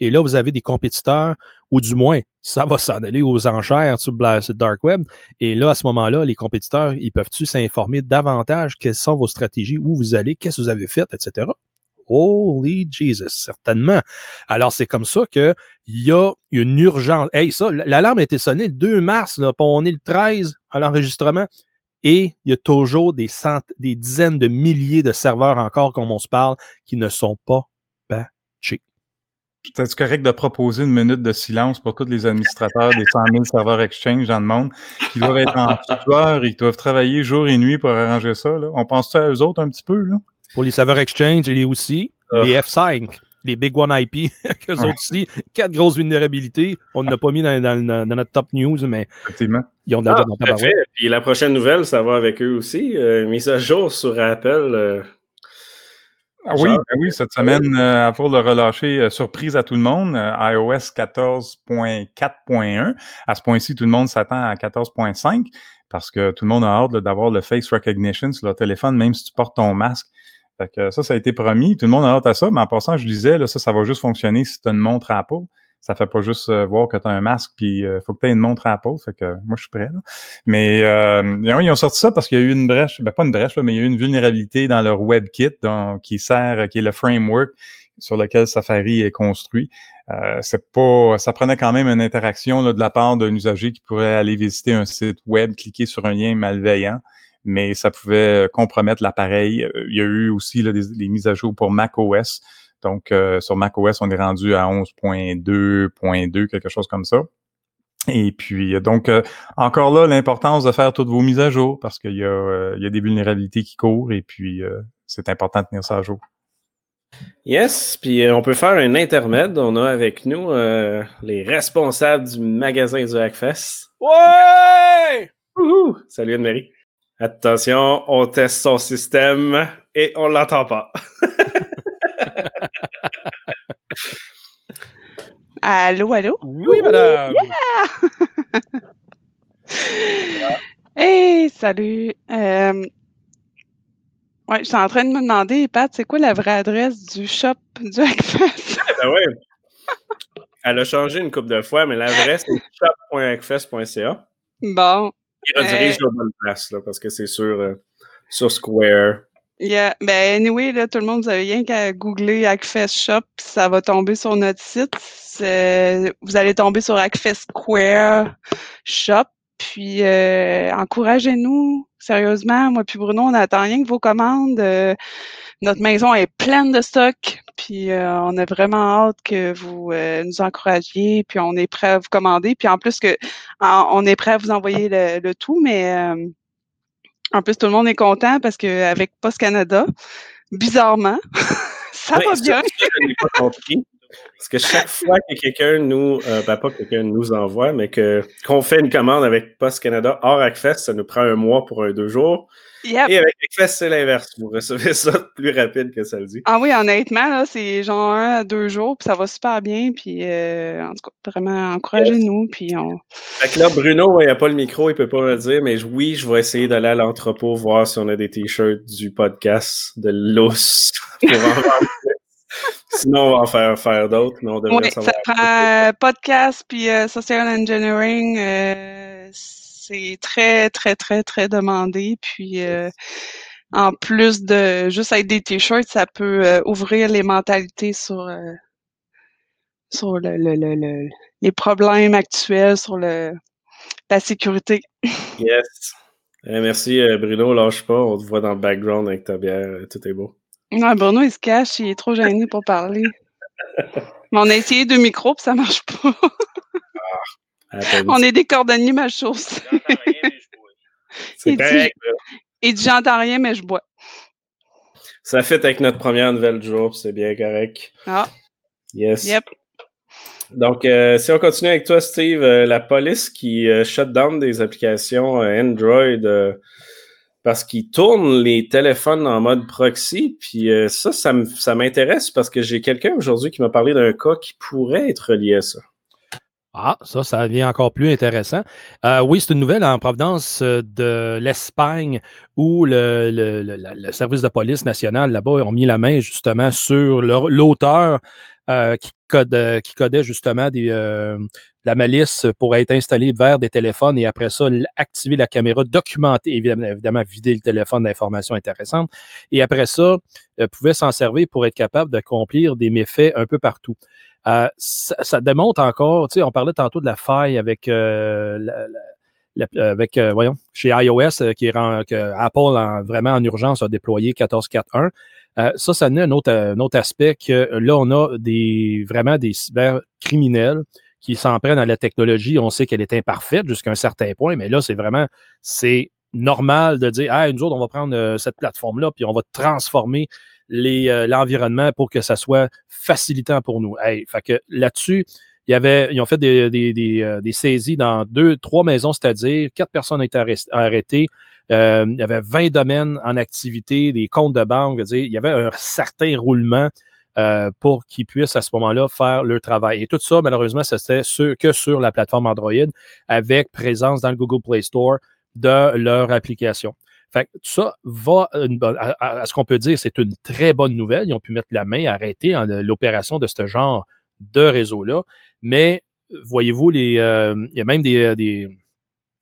Et là, vous avez des compétiteurs, ou du moins, ça va s'en aller aux enchères sur le dark web. Et là, à ce moment-là, les compétiteurs, ils peuvent-tu s'informer davantage? Quelles sont vos stratégies, où vous allez, qu'est-ce que vous avez fait, etc. Holy Jesus, certainement. Alors, c'est comme ça qu'il y a une urgence. Hey, ça, l'alarme a été sonnée le 2 mars, là, on est le 13 à l'enregistrement, et il y a toujours des, des dizaines de milliers de serveurs encore, comme on se parle, qui ne sont pas. Peut-être correct de proposer une minute de silence pour tous les administrateurs des 100 000 serveurs Exchange dans le monde? Qui doivent être en tuteur, ils doivent travailler jour et nuit pour arranger ça. Là. On pense à eux autres un petit peu? Là? Pour les serveurs Exchange, il y a aussi ah. les F5, les Big One IP, qu'eux autres aussi. Quatre grosses vulnérabilités. On ne l'a pas mis dans, notre top news, mais ils ont déjà ah, dans Puis la prochaine nouvelle, ça va avec eux aussi. Euh, mise à jour sur Apple. Euh, oui, ben oui, cette semaine, euh, pour le relâcher, surprise à tout le monde, iOS 14.4.1. À ce point-ci, tout le monde s'attend à 14.5 parce que tout le monde a hâte d'avoir le face recognition sur leur téléphone, même si tu portes ton masque. Fait que ça, ça a été promis. Tout le monde a hâte à ça, mais en passant, je disais, là, ça, ça va juste fonctionner si tu as une montre Apple. Ça fait pas juste euh, voir que tu as un masque, puis il euh, faut que tu aies une montre Apple. Fait que moi, je suis prêt. Mais euh, ils ont sorti ça parce qu'il y a eu une brèche, ben pas une brèche, mais il y a eu une vulnérabilité dans leur WebKit donc, qui sert, qui est le framework sur lequel Safari est construit. Euh, c'est pas, ça prenait quand même une interaction là, de la part d'un usager qui pourrait aller visiter un site web, cliquer sur un lien malveillant mais ça pouvait euh, compromettre l'appareil. Euh, il y a eu aussi là, des, mises à jour pour macOS. Donc, euh, sur macOS, on est rendu à 11.2.2, quelque chose comme ça. Et puis, donc, encore là, l'importance de faire toutes vos mises à jour parce qu'il y, a, y a des vulnérabilités qui courent et puis c'est important de tenir ça à jour. Yes, puis on peut faire un intermède. On a avec nous les responsables du magasin du Hackfest. Ouais! Salut Anne-Marie. Attention, on teste son système et on l'entend pas. allô, allô? Oui, madame. Yeah! hey, salut. Euh... Ouais, je suis en train de me demander, Pat, c'est quoi la vraie adresse du shop du Hackfest? ben ouais. Elle a changé une couple de fois, mais l'adresse est shop.hackfest.ca. Bon. Il redirige euh, la bonne place, là, parce que c'est sur, euh, sur Square. Yeah. Ben, anyway, là, tout le monde, vous avez rien qu'à googler Hackfest Shop, ça va tomber sur notre site. Vous allez tomber sur Hackfest Square Shop, puis euh, encouragez-nous, sérieusement. Moi puis Bruno, on attend rien que vos commandes. notre maison est pleine de stock, puis euh, on a vraiment hâte que vous euh, nous encouragiez, puis on est prêt à vous commander. Puis en plus que on est prêt à vous envoyer le, tout, mais euh, en plus tout le monde est content parce qu'avec Post Canada, bizarrement, ça va bien. Parce que chaque fois que quelqu'un nous, euh, ben pas quelqu'un nous envoie, mais que qu'on fait une commande avec Post Canada hors Hackfest, ça nous prend un mois pour un deux jours. Yep. Et avec Hackfest, c'est l'inverse. Vous recevez ça plus rapide que ça le dit. Ah oui, honnêtement, là, c'est genre un à deux jours, puis ça va super bien. Puis, euh, en tout cas, vraiment, encouragez-nous. Puis, on... Fait que là, Bruno, il n'a pas le micro, il peut pas me dire, mais oui, je vais essayer d'aller à l'entrepôt voir si on a des t-shirts du podcast de l'os pour en vendre. Sinon, on va en faire, faire d'autres, mais on devrait savoir. ça prend euh, podcast puis euh, social engineering. C'est très, très, très, très demandé. Puis, euh, en plus de juste être des t-shirts, ça peut euh, ouvrir les mentalités sur, euh, sur le, le- le- le- les problèmes actuels, sur le, la sécurité. Yes. Eh, merci, Bruno. Lâche pas. On te voit dans le background avec ta bière. Tout est beau. Non, Bruno, il se cache, il est trop gêné pour parler. Mais on a essayé deux micros, puis ça marche pas. On est des cordonniers mal chaussés. C'est il dit-. Il dit j'entends rien, mais je bois. Ça fait avec notre première nouvelle du jour. C'est bien correct. Ah, Yes. yep. Donc, euh, si on continue avec toi, Steve, euh, la police qui euh, shut down des applications euh, Android euh, parce qu'ils tournent les téléphones en mode proxy, puis euh, ça, ça m'intéresse parce que j'ai quelqu'un aujourd'hui qui m'a parlé d'un cas qui pourrait être lié à ça. Ah, ça, ça devient encore plus intéressant. Euh, oui, c'est une nouvelle en provenance euh, de l'Espagne où le, service de police national là-bas ont mis la main justement sur l'auteur euh, qui, codait justement la malice pour être installé vers des téléphones et après ça, activer la caméra, documenter, évidemment, évidemment vider le téléphone d'informations intéressantes. Et après ça, pouvait s'en servir pour être capable d'accomplir des méfaits un peu partout. Euh, ça, ça démontre encore, tu sais, on parlait tantôt de la faille avec, euh, la- avec euh, voyons, chez iOS, euh, qui rend, que Apple, en- vraiment en urgence, a déployé 14.4.1. Euh, ça, ça naît un autre, un autre aspect que là, on a des, vraiment des cybercriminels qui s'en prennent à la technologie. On sait qu'elle est imparfaite jusqu'à un certain point, mais là, c'est vraiment, c'est normal de dire, ah, nous autres, on va prendre euh, cette plateforme-là, puis on va transformer euh, l'environnement pour que ça soit facilitant pour nous. Fait que là-dessus, ils ont fait des, des, euh, des saisies dans deux, trois maisons, c'est-à-dire quatre personnes ont été arrêtées. Euh, il y avait 20 domaines en activité, des comptes de banque. dire, il y avait un certain roulement euh, pour qu'ils puissent à ce moment-là faire leur travail. Et tout ça, malheureusement, c'était que sur la plateforme Android avec présence dans le Google Play Store de leur application. Fait que tout ça va, bonne- à, ce qu'on peut dire, c'est une très bonne nouvelle. Ils ont pu mettre la main, arrêter hein, l'opération de ce genre de réseau-là. Mais voyez-vous, euh, il y a même des, des,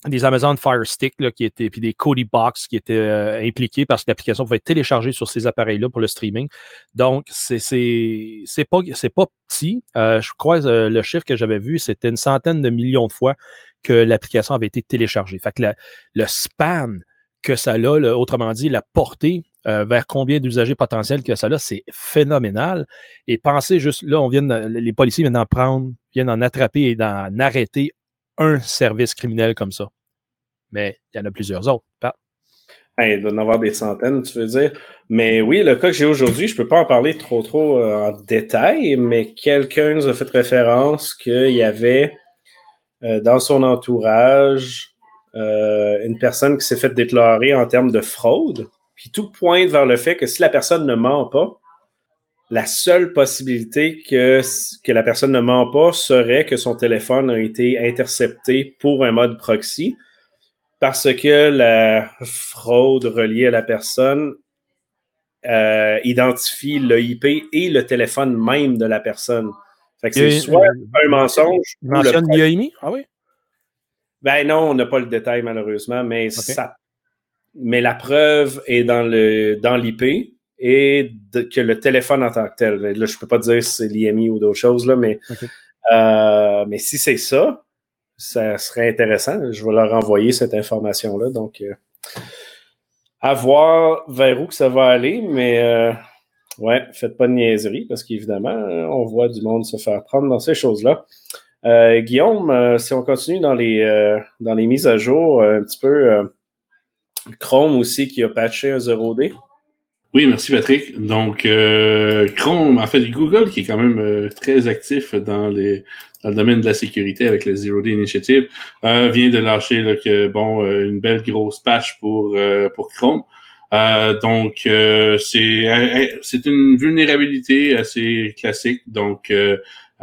des Amazon Fire Stick là, qui étaient, puis des Kodi Box qui étaient euh, impliqués parce que l'application pouvait être téléchargée sur ces appareils-là pour le streaming. Donc, c'est c'est c'est pas, pas petit. Euh, je crois euh, le chiffre que j'avais vu, c'était une centaine de millions de fois que l'application avait été téléchargée. Fait que le span que ça a, autrement dit, la portée euh, vers combien d'usagers potentiels que ça a, c'est phénoménal. Et pensez juste, là, on vient les policiers viennent d'en prendre, viennent d'en attraper et d'en arrêter un service criminel comme ça. Mais il y en a plusieurs autres. Pat? Hey, il doit en avoir des centaines, tu veux dire. Mais oui, le cas que j'ai aujourd'hui, je ne peux pas en parler trop trop euh, en détail, mais quelqu'un nous a fait référence qu'il y avait euh, dans son entourage euh, une personne qui s'est fait déclarer en termes de fraude. Puis tout pointe vers le fait que si la personne ne ment pas, la seule possibilité que, que la personne ne ment pas serait que son téléphone a été intercepté pour un mode proxy parce que la fraude reliée à la personne euh, identifie le IP et le téléphone même de la personne. Fait que c'est soit un mensonge mentionne l'IAMI? Ah oui? Ben non, on n'a pas le détail malheureusement, mais ça, mais la preuve est dans le dans l'IP et de- que le téléphone en tant que tel. Là, je peux pas dire si c'est l'IMI ou d'autres choses là, mais euh, mais si c'est ça, ça serait intéressant. Je vais leur envoyer cette information là. Donc euh, à voir vers où que ça va aller, mais euh, ouais, faites pas de niaiserie parce qu'évidemment, on voit du monde se faire prendre dans ces choses-là. Euh, Guillaume, euh, si on continue dans les, euh, mises à jour, un petit peu Chrome aussi qui a patché un 0D. Oui, merci Patrick. Donc, Chrome, en fait, Google, qui est quand même très actif dans, le domaine de la sécurité avec le Zero Day Initiative, vient de lâcher une belle grosse patch pour, Chrome. donc, c'est c'est une vulnérabilité assez classique. Donc,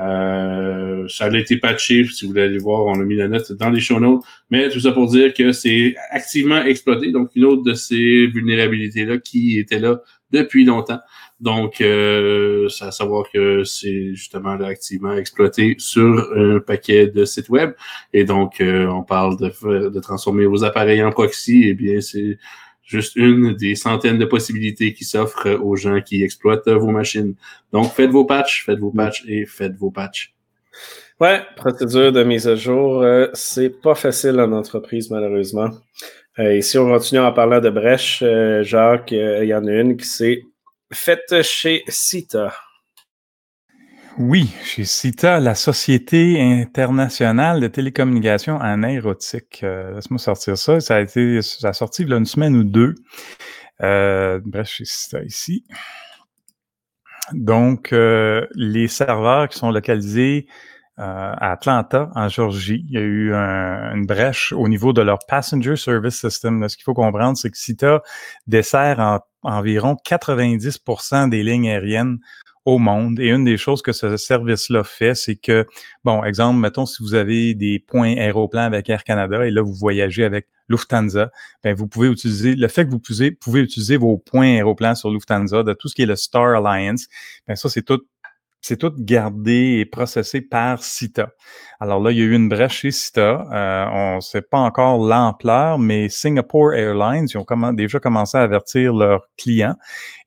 euh, ça a été patché, si vous voulez aller voir, on a mis la note dans les show notes. Mais tout ça pour dire que c'est activement exploité. Donc, une autre de ces vulnérabilités-là qui était là depuis longtemps. Donc, euh, ça à savoir que c'est justement là, activement exploité sur un paquet de sites web. Et donc, euh, on parle de, de transformer vos appareils en proxy. Eh bien, c'est juste une des centaines de possibilités qui s'offrent aux gens qui exploitent vos machines. Donc, faites vos patchs, faites vos patchs et faites vos patchs. Ouais, procédure de mise à jour, euh, c'est pas facile en entreprise, malheureusement. Euh, et si on continue en parlant de brèche, euh, Jacques, il y en a une qui s'est faite chez Cita. Oui, chez CITA, la Société internationale de télécommunications en aérotique. Euh, laisse-moi sortir ça. Ça a été, ça a sorti il y a une semaine ou deux. Euh, bref, chez CITA ici. Donc, euh, les serveurs qui sont localisés à Atlanta, en Georgie, il y a eu une brèche au niveau de leur Passenger Service System. ce qu'il faut comprendre, c'est que CITA dessert environ 90% des lignes aériennes au monde. Et une des choses que ce service-là fait, c'est que, bon, exemple, mettons, si vous avez des points aéroplans avec Air Canada et là, vous voyagez avec Lufthansa, ben, vous pouvez utiliser, le fait que vous pouvez, utiliser vos points aéroplans sur Lufthansa, de tout ce qui est le Star Alliance, ben, ça, c'est tout c'est tout gardé et processé par CITA. Alors là, il y a eu une brèche chez CITA. Euh, on ne sait pas encore l'ampleur, mais Singapore Airlines, ils ont déjà commencé à avertir leurs clients.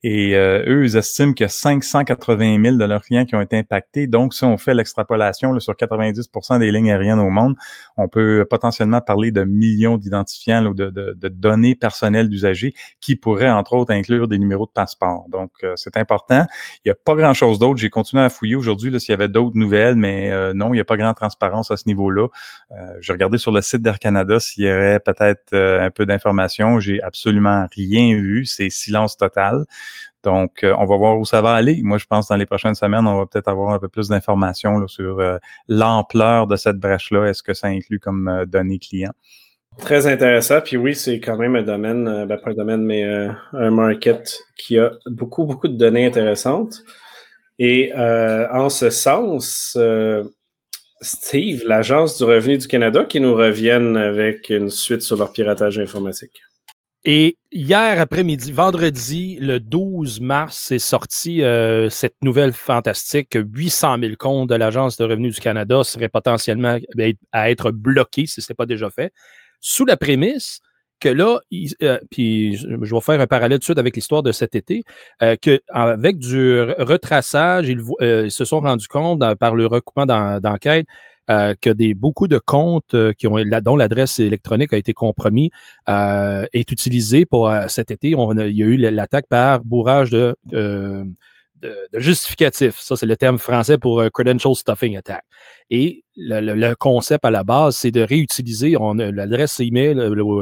Et euh, eux, ils estiment qu'il y a 580 000 de leurs clients qui ont été impactés. Donc, si on fait l'extrapolation sur 90% des lignes aériennes au monde, on peut potentiellement parler de millions d'identifiants ou de, données personnelles d'usagers qui pourraient, entre autres, inclure des numéros de passeport. Donc, euh, c'est important. Il n'y a pas grand-chose d'autre. J'ai continué à fouiller aujourd'hui s'il y avait d'autres nouvelles, mais non, il n'y a pas grande transparence à ce niveau-là. Euh, j'ai regardé sur le site d'Air Canada s'il y aurait peut-être euh, un peu d'informations. J'ai absolument rien vu. C'est silence total. Donc, euh, on va voir où ça va aller. Moi, je pense dans les prochaines semaines, on va peut-être avoir un peu plus d'informations sur l'ampleur de cette brèche-là. Est-ce que ça inclut comme données clients? Très intéressant. Puis oui, c'est quand même un domaine, ben pas un domaine, mais un market qui a beaucoup, beaucoup de données intéressantes. Et en ce sens, Steve, l'Agence du revenu du Canada, qui nous reviennent avec une suite sur leur piratage informatique. Et hier après-midi, vendredi, le 12 mars, c'est sorti euh, cette nouvelle fantastique. 800 000 comptes de l'Agence de revenu du Canada seraient potentiellement à être bloqués si ce n'est pas déjà fait, sous la prémisse que là, euh, puis je vais faire un parallèle tout de suite avec l'histoire de cet été, euh, qu'avec du retraçage, euh, ils, se sont rendus compte par le recoupement d'enquête que des, beaucoup de comptes qui ont, dont l'adresse électronique a été compromis est utilisé pour cet été. On il y a eu l'attaque par bourrage de de, justificatif. Ça, c'est le terme français pour euh, Credential Stuffing Attack. Et le, concept à la base, c'est de réutiliser l'adresse email,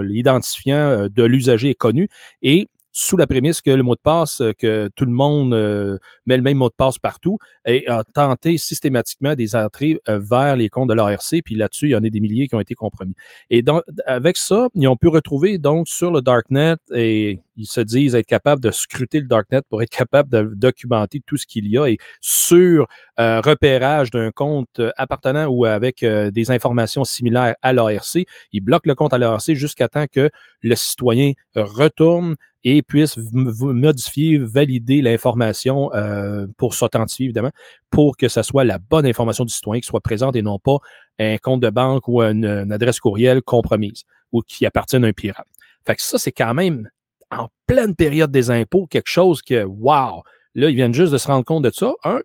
l'identifiant euh, de l'usager est connu et sous la prémisse que le mot de passe, euh, que tout le monde euh, met le même mot de passe partout, et a tenté systématiquement des entrées euh, vers les comptes de l'ARC, puis là-dessus, il y en a des milliers qui ont été compromis. Et donc, avec ça, ils ont pu retrouver donc sur le Darknet, et ils se disent être capables de scruter le Darknet pour être capables de documenter tout ce qu'il y a, et sur repérage d'un compte appartenant ou avec des informations similaires à l'ARC, ils bloquent le compte à l'ARC jusqu'à temps que le citoyen retourne et puisse modifier, valider l'information euh, pour s'authentifier, évidemment, pour que ce soit la bonne information du citoyen qui soit présente et non pas un compte de banque ou une, adresse courriel compromise ou qui appartient à un pirate. Fait que ça, c'est quand même en pleine période des impôts, quelque chose que, wow, là, ils viennent juste de se rendre compte de ça, un.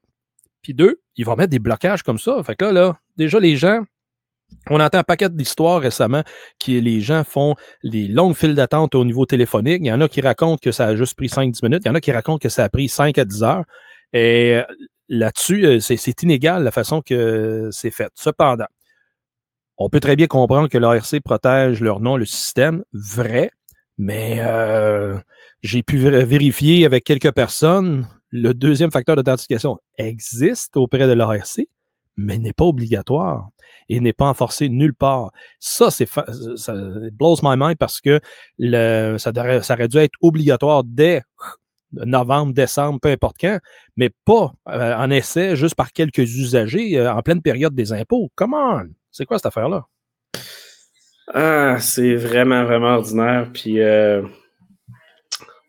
Puis deux, ils vont mettre des blocages comme ça. Fait que là, là, déjà, les gens, on entend un paquet d'histoires récemment qui les gens font des longues files d'attente au niveau téléphonique. Il y en a qui racontent que ça a juste pris 5-10 minutes. Il y en a qui racontent que ça a pris 5 à 10 heures. Et euh, là-dessus, euh, c'est inégal la façon que c'est fait. Cependant, on peut très bien comprendre que l'ARC protège leur nom, le système, vrai, mais euh, j'ai pu vérifier avec quelques personnes, le deuxième facteur d'authentification existe auprès de l'ARC, mais n'est pas obligatoire et n'est pas enforcé nulle part. Ça, c'est ça blows my mind parce que le, ça, ça aurait dû être obligatoire dès novembre, décembre, peu importe quand, mais pas euh, en essai juste par quelques usagers euh, en pleine période des impôts. Comment? C'est quoi cette affaire-là? Ah, c'est vraiment, vraiment ordinaire. Puis euh,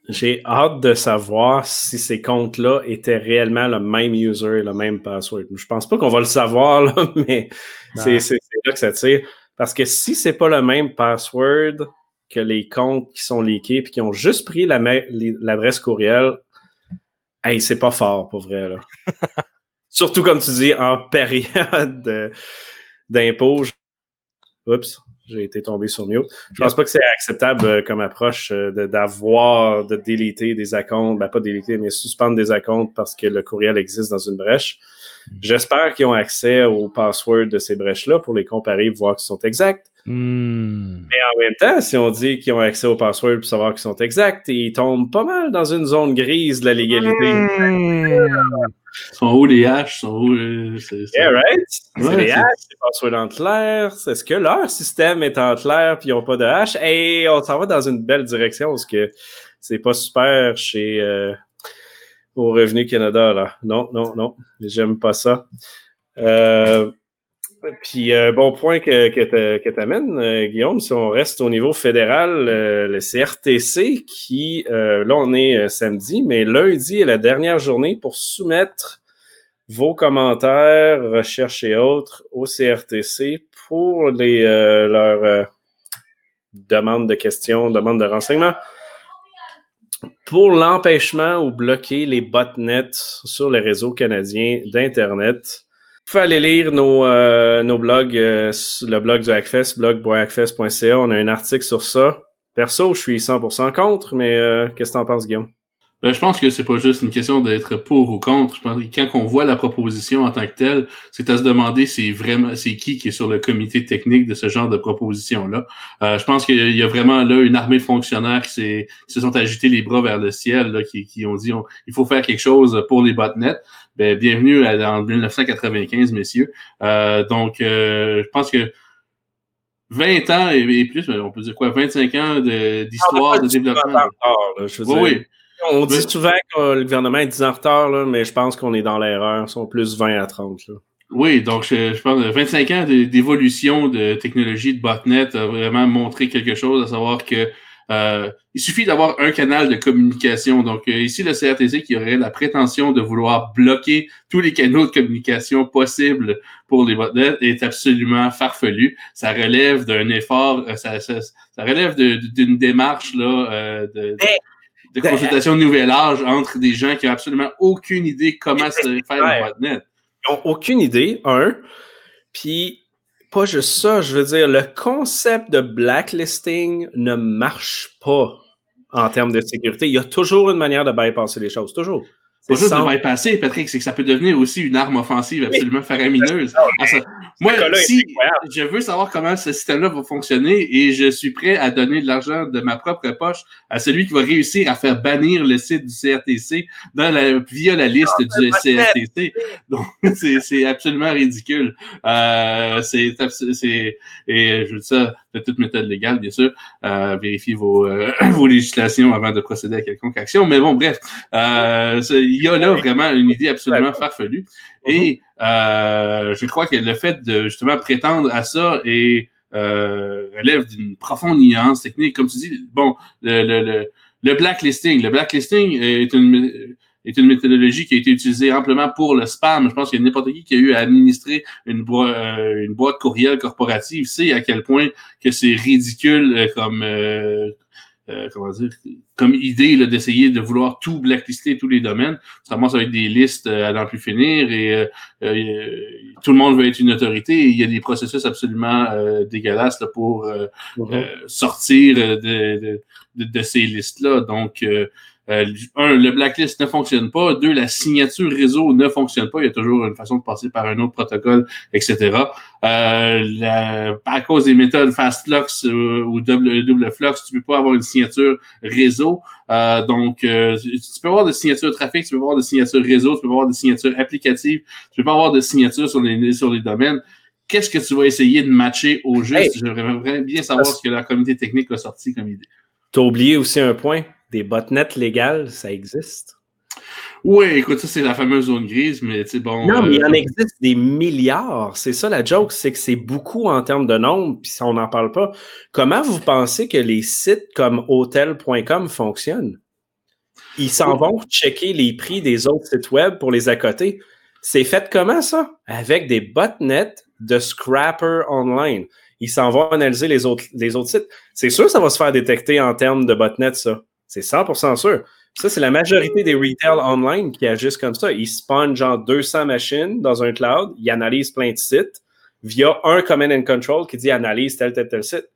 j'ai hâte de savoir si ces comptes-là étaient réellement le même user et le même password. Je pense pas qu'on va le savoir, là, mais c'est là que ça tire. Parce que si c'est pas le même password, que les comptes qui sont leakés et qui ont juste pris l'adresse courriel, hey, c'est pas fort pour vrai. Là. Surtout comme tu dis, en période d'impôt. Oups, j'ai été tombé sur mute. Je pense pas que c'est acceptable euh, comme approche euh, d'avoir, de, déliter des accounts, ben pas déliter, mais suspendre des accounts parce que le courriel existe dans une brèche. Mm. J'espère qu'ils ont accès aux passwords de ces brèches-là pour les comparer, voir qu'ils sont exacts. Hmm. Mais en même temps, si on dit qu'ils ont accès aux passwords pour savoir qu'ils sont exacts, ils tombent pas mal dans une zone grise de la légalité. Mmh. Sont où les haches? Sont où, euh, yeah, right? c'est les haches, les passwords en clair. Est-ce que leur système est en clair puis ils n'ont pas de hache? Et on s'en va dans une belle direction parce que c'est pas super chez euh, au Revenu Canada. Là. Non, non, non. J'aime pas ça. Euh, puis, euh, bon point que, que tu amènes, euh, Guillaume, si on reste au niveau fédéral, euh, le CRTC, qui, là, on est samedi, mais lundi est la dernière journée pour soumettre vos commentaires, recherches et autres au CRTC pour les, leurs demandes de questions, demandes de renseignements pour l'empêchement ou bloquer les botnets sur les réseaux canadiens d'Internet. Pouvez aller lire nos, euh, nos blogs, euh, le blog du Hackfest, blog.hackfest.ca. On a un article sur ça. Perso, je suis 100% contre, mais euh, qu'est-ce que t'en penses, Guillaume? Ben, je pense que c'est pas juste une question d'être pour ou contre. Je pense que quand on voit la proposition en tant que telle, c'est à se demander c'est vraiment c'est qui qui est sur le comité technique de ce genre de proposition-là. Euh, je pense qu'il y a vraiment là une armée de fonctionnaires qui, se sont agités les bras vers le ciel, là, qui, qui ont dit il faut faire quelque chose pour les botnets. Ben, bienvenue en 1995, messieurs. Euh, donc, euh, je pense que 20 ans et, plus, on peut dire quoi, 25 ans d'histoire de, développement. oui. On dit souvent que le gouvernement est 10 ans en retard, là, mais je pense qu'on est dans l'erreur. Ils sont plus 20 à 30. Là. Oui, donc je, je pense que 25 ans d'évolution de technologie de botnet a vraiment montré quelque chose, à savoir que euh, il suffit d'avoir un canal de communication. Donc euh, ici, le CRTC qui aurait la prétention de vouloir bloquer tous les canaux de communication possibles pour les botnets est absolument farfelu. Ça relève d'un effort, euh, ça, ça, ça relève d'une démarche là, de, de consultation de nouvel âge entre des gens qui n'ont absolument aucune idée comment se faire le botnet. Ils n'ont aucune idée, un. Puis, pas juste ça, je veux dire, le concept de blacklisting ne marche pas en termes de sécurité. Il y a toujours une manière de bypasser les choses, toujours. Pas juste de bypasser, Patrick, c'est que ça peut devenir aussi une arme offensive absolument faramineuse. Ah, moi, si je veux savoir comment ce système-là va fonctionner et je suis prêt à donner de l'argent de ma propre poche à celui qui va réussir à faire bannir le site du CRTC dans la, via la liste ah, du CRTC. Donc, c'est absolument ridicule. Euh, c'est, et je veux ça de toute méthode légale, bien sûr. Euh, vérifiez vos, euh, vos législations avant de procéder à quelconque action. Mais bon, bref, euh, il y a là vraiment une idée absolument farfelue. Et euh, je crois que le fait de justement prétendre à ça et euh, relève d'une profonde nuance technique. Comme tu dis, bon, le, le, le blacklisting. Le blacklisting est une est une méthodologie qui a été utilisée amplement pour le spam. Je pense qu'il y a n'importe qui qui a eu à administrer une, euh, une boîte courriel corporative sait à quel point que c'est ridicule euh, comme euh, comment dire comme idée d'essayer de vouloir tout blacklister tous les domaines. Ça commence avec des listes à n'en plus finir et tout le monde veut être une autorité. Et il y a des processus absolument dégueulasses là, pour mm-hmm. sortir de, de, de, ces listes-là. Donc euh, un, le blacklist ne fonctionne pas. Deux, la signature réseau ne fonctionne pas. Il y a toujours une façon de passer par un autre protocole, etc. Euh, la, à cause des méthodes FastFlux euh, ou double, double flux, tu peux pas avoir une signature réseau. Euh, donc, euh, tu peux avoir des signatures trafic, tu peux avoir des signatures réseau, tu peux avoir des signatures applicatives, tu peux pas avoir de signatures sur les, sur les domaines qu'est-ce que tu vas essayer de matcher au juste? J'aimerais bien savoir ce que la communauté technique a sorti comme idée. Tu as oublié aussi un point, des botnets légales, ça existe? Oui, écoute, ça, c'est la fameuse zone grise, mais tu sais, bon. Non, mais il en euh, existe des milliards. C'est ça la joke, c'est que c'est beaucoup en termes de nombre, puis on n'en parle pas. Comment vous pensez que les sites comme hotel.com fonctionnent? Ils s'en vont checker les prix des autres sites web pour les accoter. C'est fait comment ça? Avec des botnets de scrapper online. Ils s'en vont analyser les autres, les autres sites. C'est sûr que ça va se faire détecter en termes de botnet, ça. C'est 100% sûr. Ça, c'est la majorité des retail online qui agissent comme ça. Ils spawnent genre 200 machines dans un cloud, ils analysent plein de sites via un command and control qui dit analyse tel, tel, tel site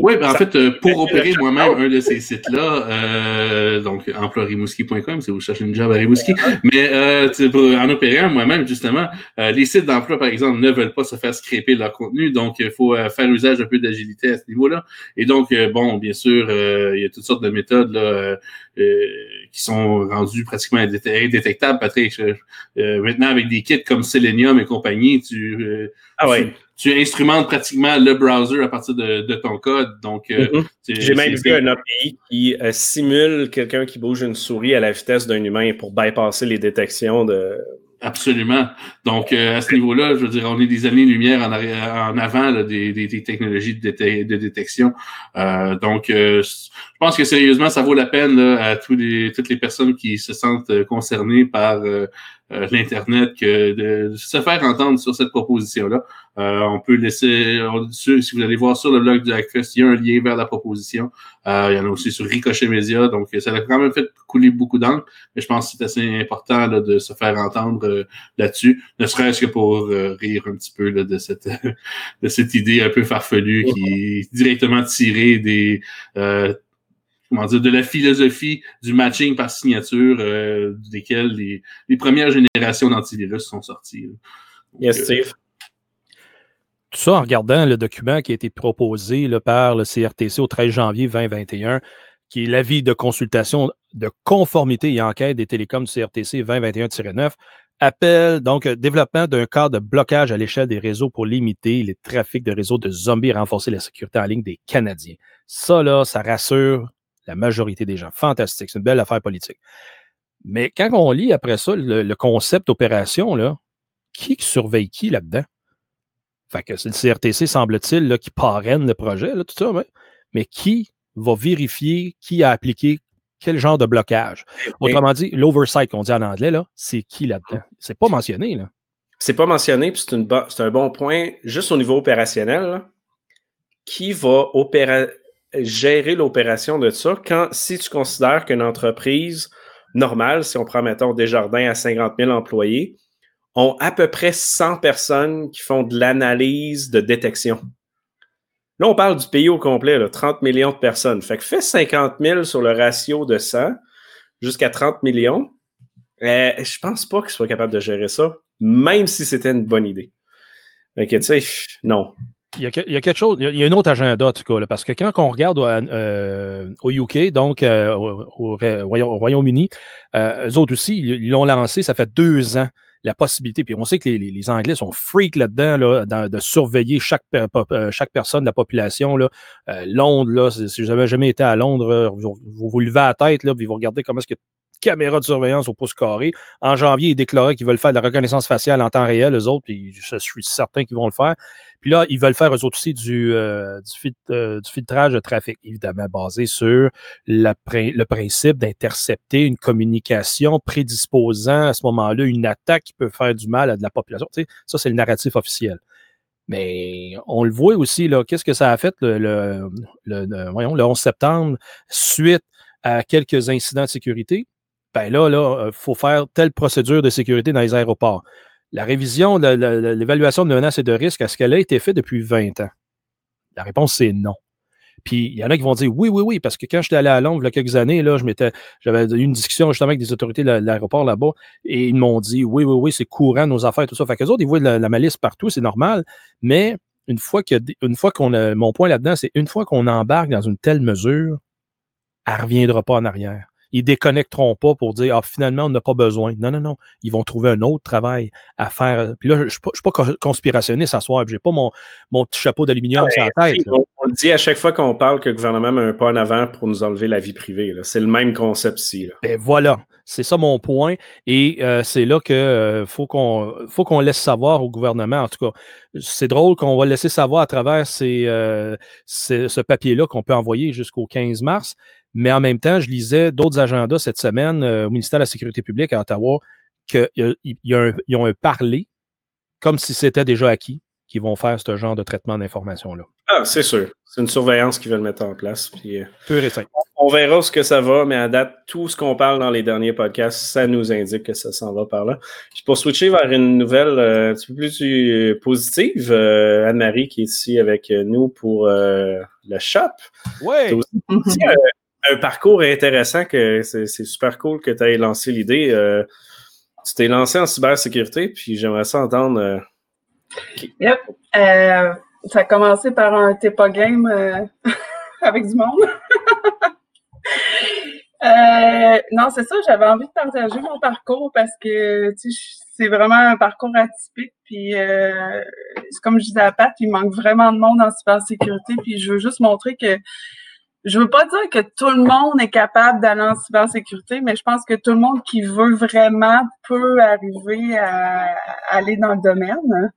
oui, ben en fait, euh, pour opérer moi-même un de ces sites-là, euh, donc emploirimouski.com, si vous cherchez une job à Rimouski, mais euh, pour en opérer un moi-même, justement, euh, les sites d'emploi, par exemple, ne veulent pas se faire scraper leur contenu, donc il faut faire usage un peu d'agilité à ce niveau-là. Et donc, bon, bien sûr, il y a toutes sortes de méthodes là, qui sont rendues pratiquement indétectables, Patrick. maintenant, avec des kits comme Selenium et compagnie, tu... ah ouais tu instrumentes pratiquement le browser à partir de, ton code. Donc, euh, mm-hmm. j'ai même vu un API qui euh, simule quelqu'un qui bouge une souris à la vitesse d'un humain pour bypasser les détections de. Absolument. Donc, euh, à ce niveau-là, je veux dire, on est des années-lumière en, en avant des, des, technologies de, de détection. donc, je pense que sérieusement, ça vaut la peine à tous les, toutes les personnes qui se sentent concernées par euh, l'Internet que de se faire entendre sur cette proposition-là. Euh, on peut laisser, si vous allez voir sur le blog du Hackfest, il y a un lien vers la proposition. Euh, il y en a aussi sur Ricochet Media, donc ça a quand même fait couler beaucoup d'encre, mais je pense que c'est assez important de se faire entendre là-dessus, ne serait-ce que pour rire un petit peu de, cette, de cette idée un peu farfelue qui est directement tirée des comment dire, de la philosophie du matching par signature, euh, desquels les, les, premières générations d'antivirus sont sorties. yes, euh, Steve. Tout ça en regardant le document qui a été proposé là, par le CRTC au 13 janvier 2021, qui est l'avis de consultation de conformité et enquête des télécoms du CRTC 2021-9, appelle donc développement d'un cadre de blocage à l'échelle des réseaux pour limiter les trafics de réseaux de zombies et renforcer la sécurité en ligne des Canadiens. Ça, là, ça rassure la majorité des gens. Fantastique. C'est une belle affaire politique. Mais quand on lit après ça le, concept d'opération, là, qui surveille qui là-dedans? Fait que c'est le CRTC, semble-t-il, qui parraine le projet, là, tout ça, mais, qui va vérifier qui a appliqué quel genre de blocage? Autrement dit, l'oversight qu'on dit en anglais, là, c'est qui là-dedans? C'est pas mentionné, là. C'est pas mentionné, puis c'est un bon point. Juste au niveau opérationnel, qui va opérer gérer l'opération de ça quand, si tu considères qu'une entreprise normale, si on prend, mettons, Desjardins à 50 000 employés, ont à peu près 100 personnes qui font de l'analyse de détection. Là, on parle du pays au complet, là, 30 millions de personnes. Fait que fais 50 000 sur le ratio de 100 jusqu'à 30 millions. Euh, je pense pas qu'ils soient capables de gérer ça, même si c'était une bonne idée. Fait que, tu sais, non. Il y, a, quelque chose, il y a un autre agenda, en tout cas, parce que quand on regarde euh, au UK, donc euh, au, Royaume-Uni, euh, eux autres aussi, ils l'ont lancé, ça fait deux ans, la possibilité, puis on sait que les, Anglais sont freaks là-dedans, là, de surveiller chaque, chaque personne de la population. Là. Londres, là, si vous n'avez jamais été à Londres, vous, vous, levez à la tête, là, puis vous regardez comment est-ce que caméra de surveillance au pouce carré. En janvier, ils déclaraient qu'ils veulent faire de la reconnaissance faciale en temps réel, eux autres, puis je suis certain qu'ils vont le faire. Puis là, ils veulent faire eux autres aussi du, euh, euh, du, filtrage de trafic, évidemment basé sur le principe d'intercepter une communication prédisposant à ce moment-là une attaque qui peut faire du mal à de la population. Tu sais, ça, c'est le narratif officiel. Mais on le voit aussi, là, qu'est-ce que ça a fait le, le, le, voyons, le 11 septembre suite à quelques incidents de sécurité? Ben là, là, il faut faire telle procédure de sécurité dans les aéroports. La révision, l'évaluation de menaces et de risques, est-ce qu'elle a été faite depuis 20 ans? La réponse, c'est non. Puis il y en a qui vont dire oui, oui, oui, parce que quand j'étais allé à Londres il y a quelques années, j'avais eu une discussion justement avec des autorités de l'aéroport là-bas et ils m'ont dit oui, oui, oui, c'est courant nos affaires, tout ça. Fait qu'eux autres, ils voient la, la malice partout, c'est normal, mais une fois que une fois qu'on a mon point là-dedans, c'est une fois qu'on embarque dans une telle mesure, elle ne reviendra pas en arrière. Ils déconnecteront pas pour dire ah, finalement, on n'a pas besoin. Non, non, non. Ils vont trouver un autre travail à faire. Puis là, je ne suis, pas conspirationniste à soir. Je n'ai pas mon, mon petit chapeau d'aluminium sur la tête. On, on, dit à chaque fois qu'on parle que le gouvernement met un pas en avant pour nous enlever la vie privée. C'est le même concept ici. Ben voilà. C'est ça mon point. Et euh, c'est là qu'il euh, faut qu'on faut qu'on laisse savoir au gouvernement. En tout cas, c'est drôle qu'on va laisser savoir à travers ces, euh, ces ce papier-là qu'on peut envoyer jusqu'au 15 mars. Mais en même temps, je lisais d'autres agendas cette semaine euh, au ministère de la Sécurité publique à Ottawa qu'ils ont un parler comme si c'était déjà acquis qui vont faire ce genre de traitement d'informations-là. Ah, c'est sûr. C'est une surveillance qu'ils veulent mettre en place. Puis, Pur et simple. On verra ce que ça va, mais à date, tout ce qu'on parle dans les derniers podcasts, ça nous indique que ça s'en va par là. Puis pour switcher vers une nouvelle euh, un petit peu plus euh, positive, euh, Anne-Marie qui est ici avec nous pour euh, le shop. Oui! Un parcours intéressant que c'est super cool que tu aies lancé l'idée. Euh, tu t'es lancé en cybersécurité, puis j'aimerais ça entendre. Euh, yep. Euh, ça a commencé par un TEPA game euh, avec du monde. Non, c'est ça, j'avais envie de partager mon parcours parce que c'est vraiment un parcours atypique. Puis comme je disais à Pat, il manque vraiment de monde en cybersécurité. Puis je veux juste montrer que je veux pas dire que tout le monde est capable d'aller en cybersécurité, mais je pense que tout le monde qui veut vraiment peut arriver à, aller dans le domaine.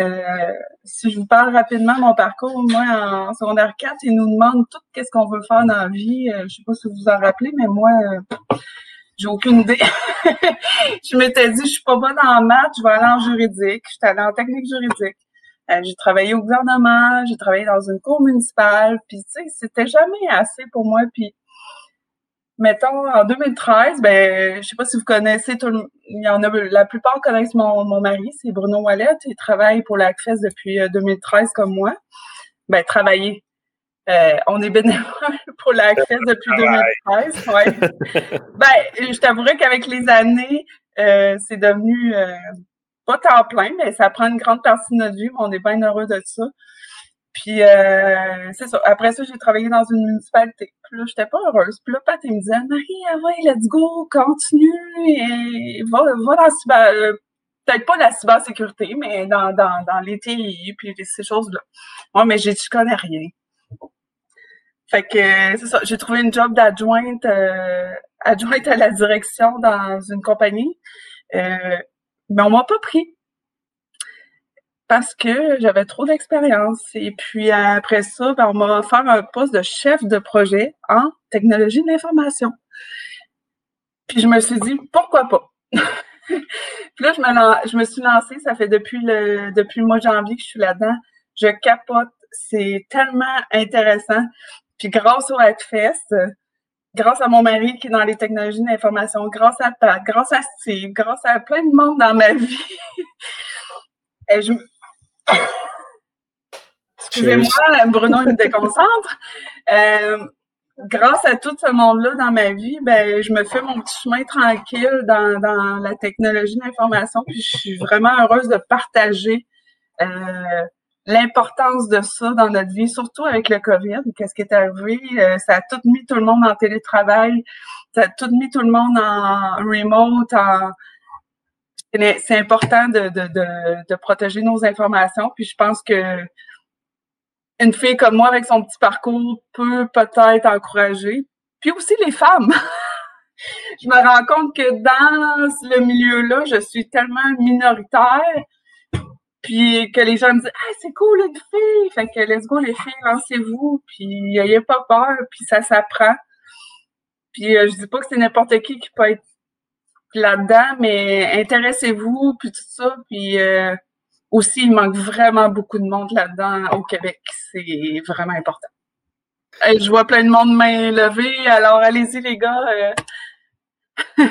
Euh, si je vous parle rapidement de mon parcours, moi, en secondaire 4, ils nous demandent tout qu'est-ce qu'on veut faire dans la vie. Euh, je sais pas si vous vous en rappelez, mais moi, euh, j'ai aucune idée. je m'étais dit, je suis pas bonne en maths, je vais aller en juridique. J'étais allée en technique juridique. Euh, j'ai travaillé au gouvernement, j'ai travaillé dans une cour municipale, puis tu sais, c'était jamais assez pour moi. Puis, mettons, en 2013, ben, je sais pas si vous connaissez, tout le, il y en a, la plupart connaissent mon, mon mari, c'est Bruno Wallet, il travaille pour la CFES depuis 2013 euh, comme moi. Ben, travailler. Euh, on est bénévole pour la CFES depuis 2013. Ouais. ben, je t'avouerais qu'avec les années, euh, c'est devenu pas temps plein, mais ça prend une grande partie de notre vie. On est bien heureux de ça. Puis euh, c'est ça. Après ça, j'ai travaillé dans une municipalité. Puis là, j'étais pas heureuse. Puis là, Pat, il me disait Marie, ah ouais, let's go, continue et va, dans cyber. Euh, peut-être pas la cybersécurité, mais dans, dans, dans les puis ces choses-là. Moi, mais j'ai, tu connais rien. Fait que c'est ça. J'ai trouvé une job d'adjointe euh, adjointe à la direction dans une compagnie. Euh, mais on m'a pas pris parce que j'avais trop d'expérience. Et puis après ça, ben, on m'a offert un poste de chef de projet en technologie de l'information. Puis je me suis dit, pourquoi pas? puis là, je me, je me suis lancée, ça fait depuis le, depuis mois de janvier que je suis là-dedans. Je capote, c'est tellement intéressant. Puis grâce au Hackfest, grâce à mon mari qui est dans les technologies d'information, grâce à Pat, grâce à Steve, grâce à plein de monde dans ma vie. Et je... Excusez-moi, Bruno il me déconcentre. Euh, grâce à tout ce monde-là dans ma vie, ben, je me fais mon petit chemin tranquille dans, dans la technologie d'information, puis je suis vraiment heureuse de partager euh, l'importance de ça dans notre vie, surtout avec le COVID. Qu'est-ce qui est arrivé? Euh, ça a tout mis tout le monde en télétravail, ça a tout mis tout le monde en remote. C'est important de, de, de, protéger nos informations. Puis je pense que une fille comme moi avec son petit parcours peut peut-être encourager. Puis aussi les femmes. je me rends compte que dans le milieu-là, je suis tellement minoritaire puis que les gens me disent Ah, c'est cool une fille! Fait que let's go les filles, lancez-vous, puis n'ayez pas peur, puis ça s'apprend. Puis euh, je dis pas que c'est n'importe qui qui peut être là-dedans, mais intéressez-vous, puis tout ça. Puis euh, aussi, il manque vraiment beaucoup de monde là-dedans au Québec. C'est vraiment important. je vois plein de monde main levée, alors allez-y les gars. Euh.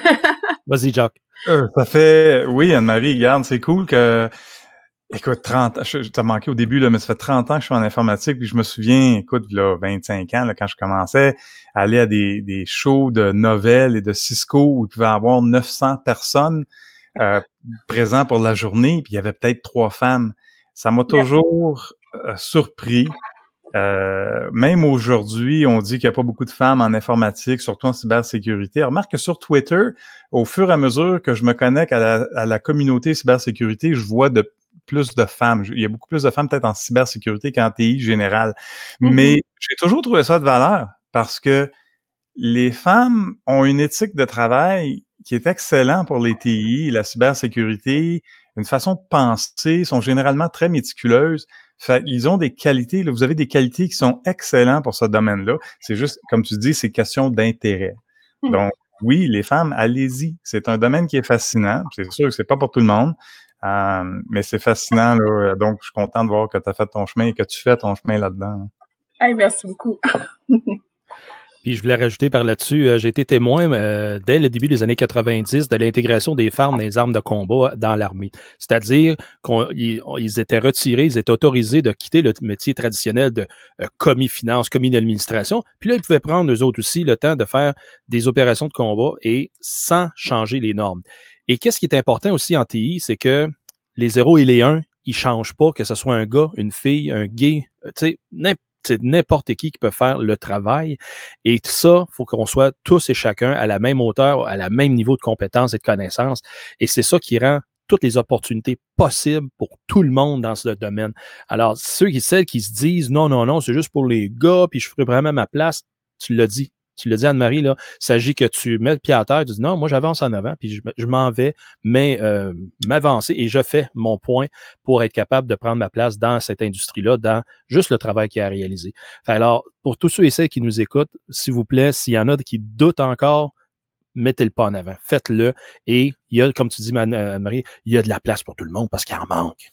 Vas-y, Jacques. ça fait, oui, Anne-Marie, regarde, c'est cool que Écoute, 30 ans, je, t'ai manqué au début, là, mais ça fait 30 ans que je suis en informatique, puis je me souviens, écoute, là, 25 ans, là, quand je commençais à aller à des, des shows de nouvelles et de Cisco où il pouvait y avoir 900 personnes euh, présentes pour la journée, puis il y avait peut-être trois femmes. Ça m'a toujours euh, surpris. Euh, même aujourd'hui, on dit qu'il n'y a pas beaucoup de femmes en informatique, surtout en cybersécurité. Remarque que sur Twitter, au fur et à mesure que je me connecte à la, à la communauté cybersécurité, je vois de plus de femmes. Il y a beaucoup plus de femmes peut-être en cybersécurité qu'en TI général. Mais j'ai toujours trouvé ça de valeur parce que les femmes ont une éthique de travail qui est excellente pour les TI, la cybersécurité, une façon de penser, sont généralement très méticuleuses. Fait, ils ont des qualités, là, vous avez des qualités qui sont excellentes pour ce domaine-là. C'est juste, comme tu dis, c'est question d'intérêt. Mhm. Donc, oui, les femmes, allez-y. C'est un domaine qui est fascinant. C'est sûr que c'est pas pour tout le monde. Euh, mais c'est fascinant, là. Donc, je suis content de voir que tu as fait ton chemin et que tu fais ton chemin là-dedans. Hey, merci beaucoup. Puis je voulais rajouter par là-dessus, euh, j'ai été témoin euh, dès le début des années 90 de l'intégration des femmes dans les armes de combat dans l'armée. C'est-à-dire qu'ils étaient retirés, ils étaient autorisés de quitter le métier traditionnel de euh, commis finance, commis d'administration. Puis là, ils pouvaient prendre, eux autres aussi, le temps de faire des opérations de combat et sans changer les normes. Et qu'est-ce qui est important aussi en TI, c'est que les 0 et les 1, ils changent pas, que ce soit un gars, une fille, un gay, tu sais, n'importe qui qui peut faire le travail. Et ça, il faut qu'on soit tous et chacun à la même hauteur, à la même niveau de compétence et de connaissance. Et c'est ça qui rend toutes les opportunités possibles pour tout le monde dans ce domaine. Alors, ceux qui, celles qui se disent non, non, non, c'est juste pour les gars, puis je ferai vraiment ma place, tu l'as dit. Tu l'as dit, Anne-Marie, il s'agit que tu mets le pied à terre, tu dis non, moi j'avance en avant, puis je, m'en vais, mais euh, m'avancer et je fais mon point pour être capable de prendre ma place dans cette industrie-là, dans juste le travail qu'il y a à réaliser. Alors, pour tous ceux et celles qui nous écoutent, s'il vous plaît, s'il y en a qui doutent encore, mettez le pas en avant, faites-le. Et il y a, comme tu dis, Anne-Marie, il y a de la place pour tout le monde parce qu'il en manque.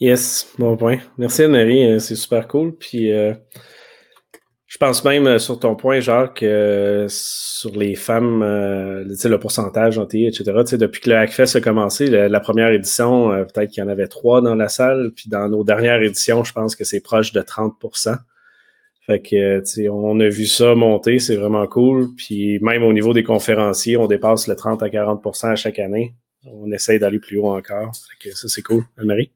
Yes, bon point. Merci Anne-Marie, c'est super cool. Puis euh, je pense même euh, sur ton point, Jacques, euh, sur les femmes, euh, le pourcentage en TI, etc. Depuis que le Hackfest a commencé, la, première édition, euh, peut-être qu'il y en avait trois dans la salle. Puis dans nos dernières éditions, je pense que c'est proche de 30% Fait que, on a vu ça monter, c'est vraiment cool. Puis même au niveau des conférenciers, on dépasse le 30 à 40 à chaque année. On essaye d'aller plus haut encore. Fait que ça, c'est cool. Anne-Marie?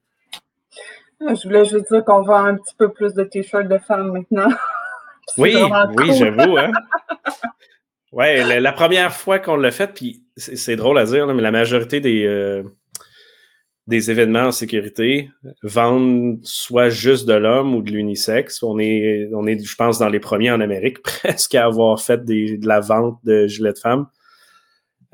Je voulais juste dire qu'on vend un petit peu plus de t-shirts de femmes maintenant. Oui, oui, j'avoue. Hein? ouais, la, la, première fois qu'on l'a fait, puis c'est drôle à dire, là, mais la majorité des, euh, des événements en sécurité vendent soit juste de l'homme ou de l'unisexe. On est, on est, je pense, dans les premiers en Amérique, presque à avoir fait des, de la vente de gilets de femmes.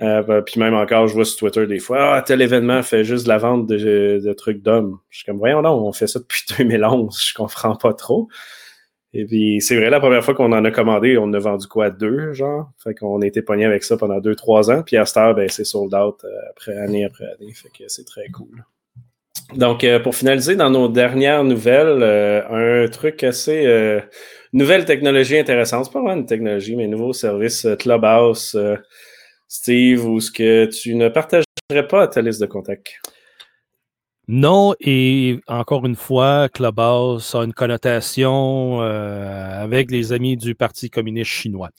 Euh, puis même encore, je vois sur Twitter des fois, ah, tel événement fait juste de la vente de, de trucs d'hommes. Je suis comme, voyons non, on fait ça depuis 2011, je comprends pas trop. Et puis, c'est vrai, la première fois qu'on en a commandé, on a vendu quoi, deux, genre? Fait qu'on a été pogné avec ça pendant deux, trois ans. Puis à cette heure, ben, c'est sold out euh, après année après année. Fait que c'est très cool. Donc, euh, pour finaliser, dans nos dernières nouvelles, euh, un truc assez... Nouvelle technologie intéressante. C'est pas vraiment une technologie, mais un nouveau service Clubhouse, Steve, ou ce que tu ne partagerais pas à ta liste de contacts? Non, et encore une fois, Clubhouse a une connotation euh, avec les amis du Parti communiste chinois.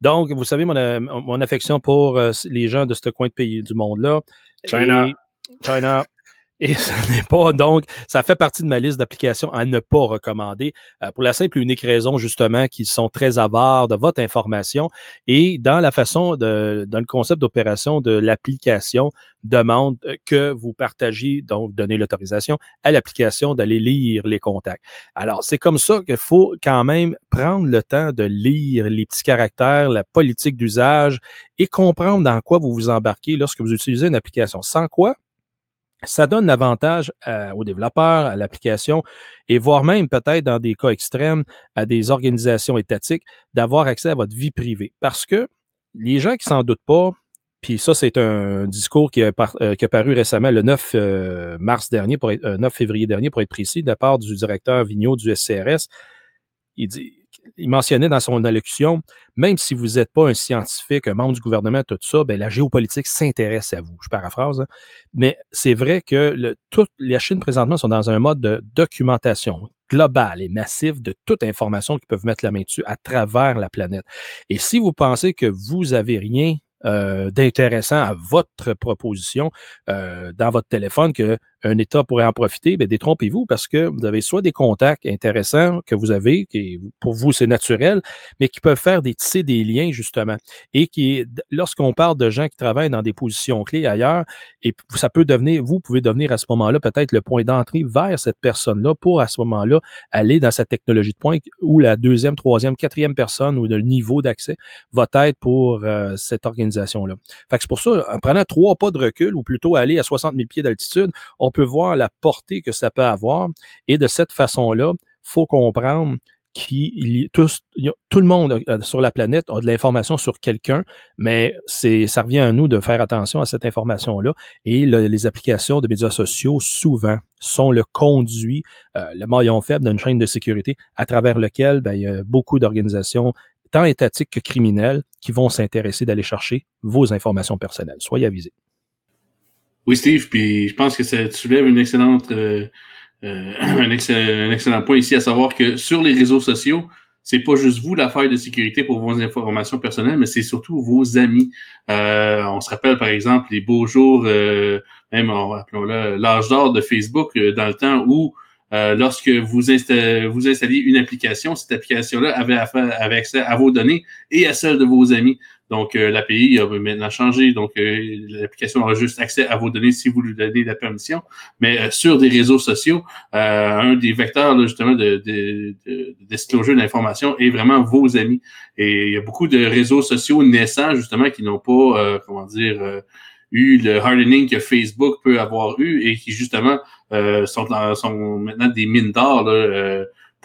Donc, vous savez, mon, mon affection pour euh, les gens de ce coin de pays du monde-là. China. China. Et ce n'est pas, donc, ça fait partie de ma liste d'applications à ne pas recommander euh, pour la simple et unique raison, justement, qu'ils sont très avares de votre information et dans la façon de, dans le concept d'opération de l'application, demande que vous partagiez, donc donner l'autorisation à l'application d'aller lire les contacts. Alors, c'est comme ça qu'il faut quand même prendre le temps de lire les petits caractères, la politique d'usage et comprendre dans quoi vous vous embarquez lorsque vous utilisez une application. Sans quoi, ça donne l'avantage euh, aux développeurs, à l'application, et voire même peut-être dans des cas extrêmes à des organisations étatiques, d'avoir accès à votre vie privée. Parce que les gens qui s'en doutent pas, puis ça, c'est un discours qui a, par, euh, paru récemment le 9 euh, mars dernier, pour être, 9 février dernier, pour être précis, de la part du directeur Vigneault du SCRS. Il dit il mentionnait dans son allocution, même si vous n'êtes pas un scientifique, un membre du gouvernement, tout ça, ben, la géopolitique s'intéresse à vous. Je paraphrase. Hein. Mais c'est vrai que les Chine présentement sont dans un mode de documentation globale et massive de toute information qu'ils peuvent mettre la main dessus à travers la planète. Et si vous pensez que vous avez rien euh, d'intéressant à votre proposition euh, dans votre téléphone que un État pourrait en profiter, bien, détrompez-vous parce que vous avez soit des contacts intéressants que vous avez, qui pour vous c'est naturel, mais qui peuvent faire des tisser des liens justement. Et qui, lorsqu'on parle de gens qui travaillent dans des positions clés ailleurs, et ça peut devenir, vous pouvez devenir à ce moment-là peut-être le point d'entrée vers cette personne-là pour à ce moment-là aller dans cette technologie de pointe où la deuxième, troisième, quatrième personne ou le niveau d'accès va être pour euh, cette organisation-là. Fait c'est pour ça, en prenant trois pas de recul ou plutôt aller à 60 000 pieds d'altitude, on peut voir la portée que ça peut avoir. Et de cette façon-là, il faut comprendre que tout le monde euh, sur la planète a de l'information sur quelqu'un, mais ça revient à nous de faire attention à cette information-là. Et les applications de médias sociaux, souvent, sont le conduit, euh, le maillon faible d'une chaîne de sécurité à travers lequel ben, il y a beaucoup d'organisations, tant étatiques que criminelles, qui vont s'intéresser d'aller chercher vos informations personnelles. Soyez avisés. Oui, Steve, puis je pense que ça soulève une excellente, euh, euh, un, excellent, un, excellent, point ici, à savoir que sur les réseaux sociaux, c'est pas juste vous l'affaire de sécurité pour vos informations personnelles, mais c'est surtout vos amis. Euh, on se rappelle par exemple les beaux jours, même appelons-le l'âge d'or de Facebook, dans le temps où lorsque vous, vous installiez une application, cette application-là avait, accès à vos données et à celles de vos amis. Donc, euh, l'API a maintenant changé. Donc, euh, l'application aura juste accès à vos données si vous lui donnez la permission. Mais euh, sur des réseaux sociaux, un des vecteurs justement de, de, de, disclosure d'information est vraiment vos amis. Et il y a beaucoup de réseaux sociaux naissants justement qui n'ont pas, comment dire, eu le hardening que Facebook peut avoir eu et qui justement sont, sont maintenant des mines d'or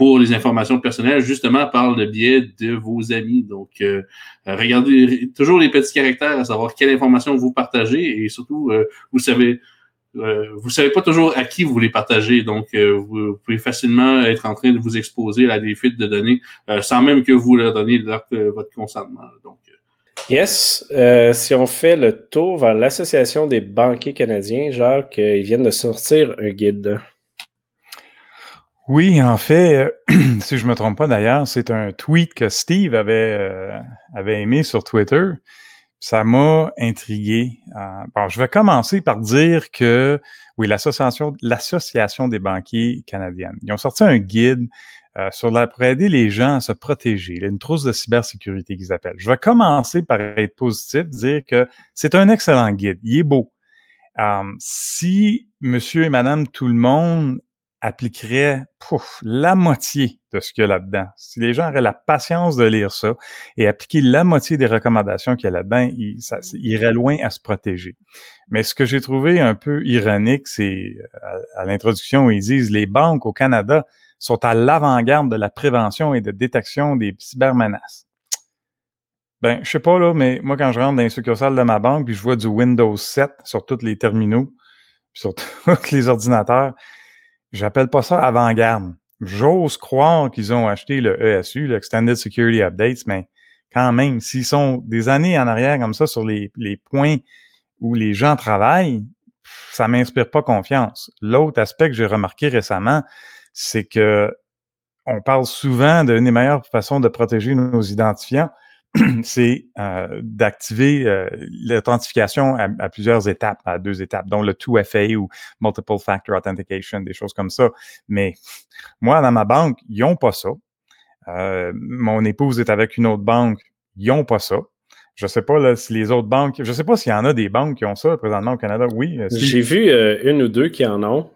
pour les informations personnelles, justement par le biais de vos amis. Donc, euh, euh, regardez toujours les petits caractères, à savoir quelle information vous partagez et surtout, euh, vous savez, vous savez pas toujours à qui vous les partagez. Donc, vous, pouvez facilement être en train de vous exposer à des fuites de données sans même que vous leur donniez votre consentement. Donc, Yes. si on fait le tour vers l'Association des banquiers canadiens, Jacques, ils viennent de sortir un guide. Oui, en fait, si je me trompe pas d'ailleurs, c'est un tweet que Steve avait, euh, avait aimé sur Twitter. Ça m'a intrigué. Euh, bon, je vais commencer par dire que, oui, l'association, l'association des banquiers canadiennes, ils ont sorti un guide euh, sur la, pour aider les gens à se protéger. Il y a une trousse de cybersécurité qu'ils appellent. Je vais commencer par être positif, dire que c'est un excellent guide. Il est beau. si monsieur et madame tout le monde appliquerait pouf, la moitié de ce qu'il y a là-dedans. Si les gens auraient la patience de lire ça et appliquer la moitié des recommandations qu'il y a là-dedans, ils, iraient loin à se protéger. Mais ce que j'ai trouvé un peu ironique, c'est à, l'introduction où ils disent les banques au Canada sont à l'avant-garde de la prévention et de détection des cybermenaces. Ben, je sais pas là, mais moi quand je rentre dans les succursales de ma banque puis je vois du Windows 7 sur tous les terminaux, sur tous les ordinateurs, J'appelle pas ça avant-garde. J'ose croire qu'ils ont acheté le ESU, le Extended Security Updates, mais quand même, s'ils sont des années en arrière comme ça sur les, les points où les gens travaillent, ça m'inspire pas confiance. L'autre aspect que j'ai remarqué récemment, c'est que on parle souvent d'une des meilleures façons de protéger nos identifiants, c'est euh, d'activer euh, l'authentification à, plusieurs étapes, à deux étapes, dont le 2FA ou Multiple Factor Authentication, des choses comme ça. Mais moi, dans ma banque, ils n'ont pas ça. Euh, mon épouse est avec une autre banque, ils n'ont pas ça. Je sais pas si les autres banques, je sais pas s'il y en a des banques qui ont ça présentement au Canada. Oui. J'ai vu une ou deux qui en ont.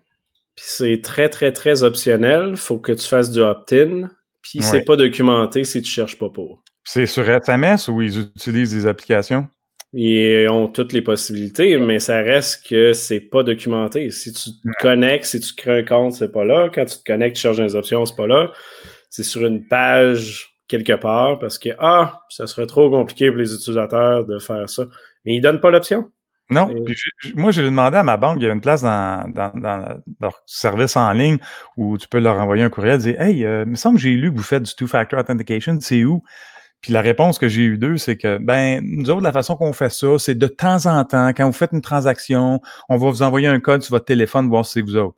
Puis c'est très, très, très optionnel. Il faut que tu fasses du opt-in. Puis c'est pas documenté si tu cherches pas pour. C'est sur SMS ou ils utilisent des applications? Ils ont toutes les possibilités, mais ça reste que c'est pas documenté. Si tu te connectes, si tu crées un compte, c'est pas là. Quand tu te connectes, tu charges des options, c'est pas là. C'est sur une page quelque part parce que, ah, ça serait trop compliqué pour les utilisateurs de faire ça. Mais ils donnent pas l'option. Non. moi, j'ai demandé à ma banque, il y a une place dans, dans, leur service en ligne où tu peux leur envoyer un courriel et dire Hey, euh, il me semble que j'ai lu que vous faites du two-factor authentication, c'est où? Puis la réponse que j'ai eue d'eux, c'est que, ben, nous autres, la façon qu'on fait ça, c'est de temps en temps, quand vous faites une transaction, on va vous envoyer un code sur votre téléphone, voir si c'est vous autres.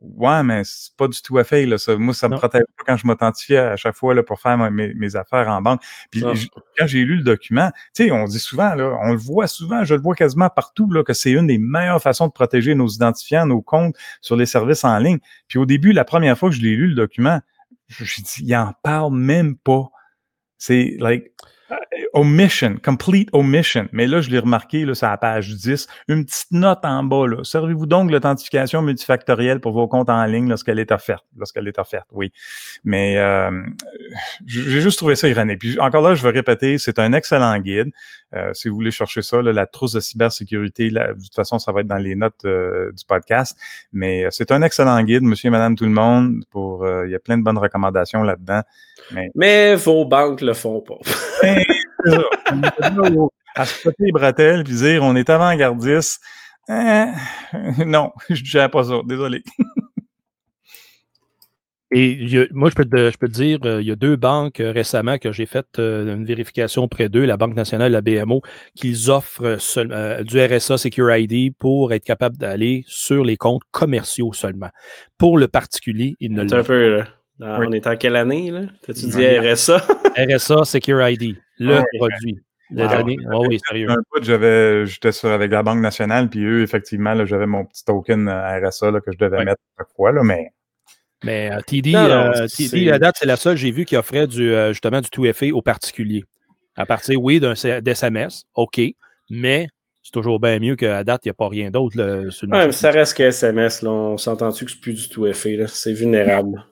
Ouais, mais c'est pas du tout à fait. Là, ça. Moi, ça me protège pas quand je m'authentifie à chaque fois là, pour faire mes, affaires en banque. Puis quand j'ai lu le document, tu sais, on dit souvent, là, on le voit souvent, je le vois quasiment partout, là, que c'est une des meilleures façons de protéger nos identifiants, nos comptes sur les services en ligne. Puis au début, la première fois que je l'ai lu, le document, je dit, il en parle même pas. C'est like omission, complete omission. Mais là, je l'ai remarqué, là, c'est à la page 10, une petite note en bas. Là. Servez-vous donc l'authentification multifactorielle pour vos comptes en ligne lorsqu'elle est offerte. Lorsqu'elle est offerte, oui. Mais euh, j'ai juste trouvé ça ironique. Puis encore là, je vais répéter, c'est un excellent guide. Euh, si vous voulez chercher ça, la trousse de cybersécurité, de toute façon, ça va être dans les notes euh, du podcast. Mais c'est un excellent guide, monsieur et madame tout le monde. Pour, il y a plein de bonnes recommandations là-dedans. Mais... mais vos banques le font pas. À se côté les bretelles puis dire on est avant-gardiste. Euh, non, je ne dirais pas ça. Désolé. Et moi, je peux, te, je peux te dire, euh, il y a deux banques euh, récemment que j'ai fait une vérification auprès d'eux, la Banque nationale et la BMO, qu'ils offrent du RSA Secure ID pour être capable d'aller sur les comptes commerciaux seulement. Pour le particulier, ils ne le un On est en quelle année, là? T'as-tu dit RSA? RSA Secure ID le produit. Le dernier. oui, sérieux. Un j'avais, j'étais sur avec la Banque nationale, puis eux, effectivement, là, j'avais mon petit token euh, RSA là, que je devais mettre chaque fois, là, mais. Mais euh, TD, euh, TD, à date, c'est la seule, j'ai vu, qui offrait du, justement du 2FA aux particuliers. À partir, oui, d'un d'SMS, OK, mais c'est toujours bien mieux qu'à date, il n'y a pas rien d'autre. Ouais, ça reste que SMS, là. On s'entend-tu que c'est plus du 2FA, C'est vulnérable.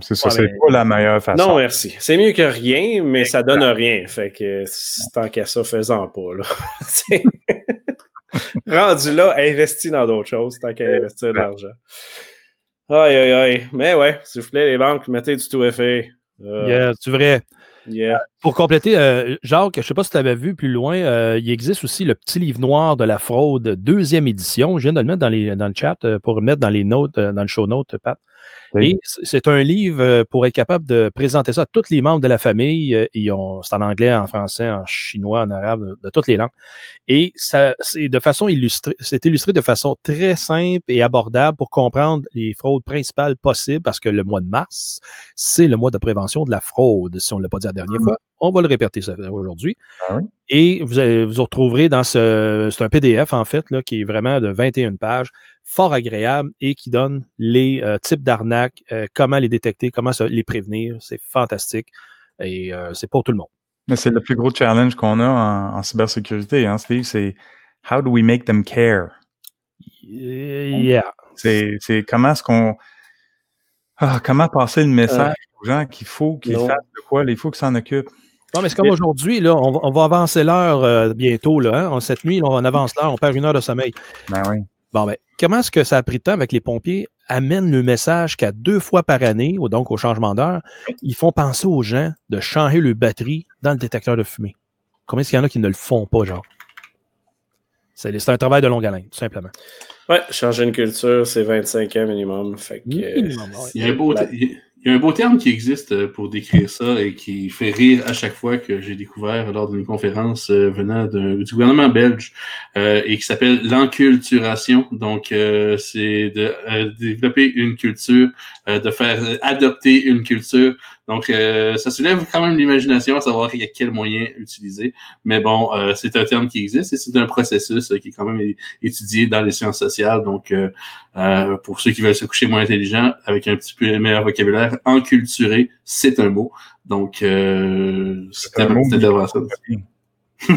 C'est ça, c'est pas la meilleure façon. Non, merci. C'est mieux que rien, mais ça donne rien. Fait que tant qu'à ça, faisant pas. Là. Rendu là, investis dans d'autres choses tant qu'à investir de l'argent. Aïe, aïe, aïe. Mais ouais, s'il vous plaît, les banques, mettez du tout effet. Euh... Yeah, tu vrai. Pour compléter, euh, Jacques, je ne sais pas si tu l'avais vu plus loin, euh, il existe aussi le petit livre noir de la fraude, deuxième édition. Je viens de le mettre dans, les, dans le chat euh, pour le mettre dans les notes, dans le show note, Pat. Et c'est un livre euh, pour être capable de présenter ça à tous les membres de la famille. Euh, c'est en anglais, en français, en chinois, en arabe, de toutes les langues. Et ça, c'est de façon illustrée, c'est illustré de façon très simple et abordable pour comprendre les fraudes principales possibles parce que le mois de mars, c'est le mois de prévention de la fraude. Si on ne l'a pas dit la dernière fois, on va le répéter aujourd'hui. Ah et vous, vous retrouverez dans ce, c'est un PDF en fait, là, qui est vraiment de 21 pages fort agréable et qui donne les euh, types d'arnaques, euh, comment les détecter, comment les prévenir. C'est fantastique et euh, c'est pour tout le monde. Mais c'est le plus gros challenge qu'on a en, cybersécurité, hein, Steve, c'est how do we make them care? Yeah. C'est comment est-ce qu'on. Ah, comment passer le message aux gens qu'il faut qu'ils fassent de quoi, il faut qu'ils s'en occupent. Non, mais c'est comme aujourd'hui, là, on, va avancer l'heure bientôt. Là, hein? Cette nuit, on avance l'heure, on perd une heure de sommeil. Ben oui. Bon, ben, comment est-ce que ça a pris de temps avec les pompiers? Amène le message qu'à deux fois par année, ou donc au changement d'heure, ils font penser aux gens de changer le batterie dans le détecteur de fumée. Combien est-ce qu'il y en a qui ne le font pas, genre? C'est un travail de longue haleine, tout simplement. Ouais, changer une culture, c'est 25 ans minimum. Fait que, il y a beau, il y a un beau terme qui existe euh, pour décrire ça et qui fait rire à chaque fois que j'ai découvert lors d'une conférence euh, venant du gouvernement belge euh, et qui s'appelle l'enculturation. Donc, c'est de développer une culture, de faire adopter une culture donc, euh, ça soulève quand même l'imagination à savoir a quel moyen utiliser. Mais bon, euh, c'est un terme qui existe et c'est un processus euh, qui est quand même étudié dans les sciences sociales. Donc, pour ceux qui veulent se coucher moins intelligents, avec un petit peu meilleur vocabulaire, enculturé, c'est un mot. Donc, c'est un mot. ça.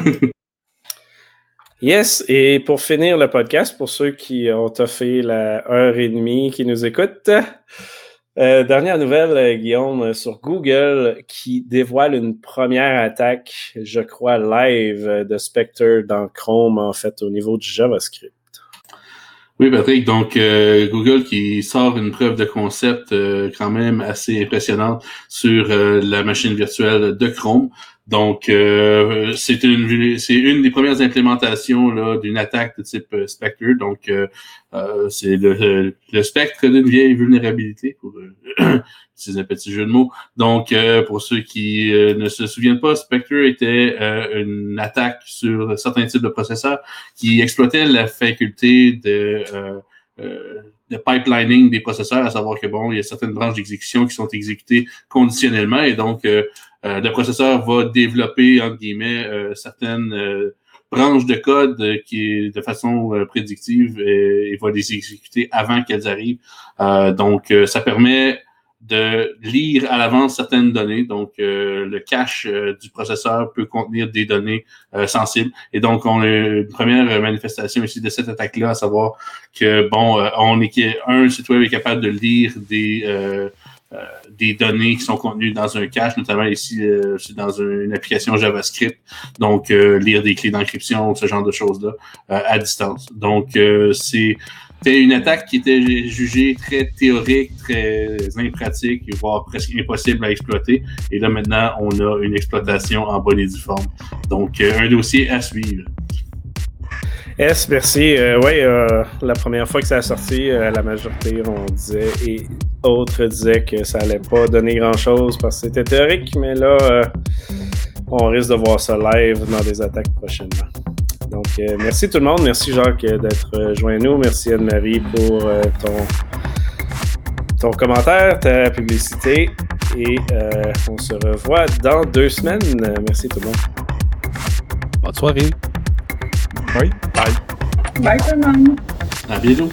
Yes, et pour finir le podcast, pour ceux qui ont fait la heure et demie qui nous écoutent, euh, dernière nouvelle, euh, Guillaume, euh, sur Google qui dévoile une première attaque, je crois, live de Spectre dans Chrome, en fait, au niveau du JavaScript. Oui, Patrick. Donc, Google qui sort une preuve de concept quand même assez impressionnante sur la machine virtuelle de Chrome. Donc, euh, c'est une c'est une des premières implémentations là d'une attaque de type euh, Spectre. Donc, euh, c'est le, le, spectre d'une vieille vulnérabilité pour utiliser un petit jeu de mots. Donc, pour ceux qui ne se souviennent pas, Spectre était une attaque sur certains types de processeurs qui exploitait la faculté de de pipelining des processeurs, à savoir que bon, il y a certaines branches d'exécution qui sont exécutées conditionnellement et donc euh, euh, le processeur va développer entre guillemets euh, certaines branches de code qui de façon prédictive et, et, va les exécuter avant qu'elles arrivent. donc ça permet de lire à l'avance certaines données. Donc, euh, le cache euh, du processeur peut contenir des données euh, sensibles. Et donc, on a une première manifestation ici de cette attaque-là, à savoir que, bon, on est un site web est capable de lire des des données qui sont contenues dans un cache, notamment ici dans une application JavaScript. Donc, lire des clés d'encryption, ce genre de choses-là à distance. Donc, c'est c'était une attaque qui était jugée très théorique, très impratique, voire presque impossible à exploiter. Et là, maintenant, on a une exploitation en bonne et due forme. Donc, euh, un dossier à suivre. S, merci. Euh, oui, euh, la première fois que ça a sorti, la majorité, on disait, et autres disaient que ça allait pas donner grand-chose parce que c'était théorique, mais là, on risque de voir ça live dans des attaques prochainement. Donc, euh, merci tout le monde. Merci Jacques d'être euh, joint nous. Merci Anne-Marie pour euh, ton, ton commentaire, ta publicité. Et on se revoit dans deux semaines. Merci tout le monde. Bonne soirée. Oui, bye. Bye tout le monde. À bientôt.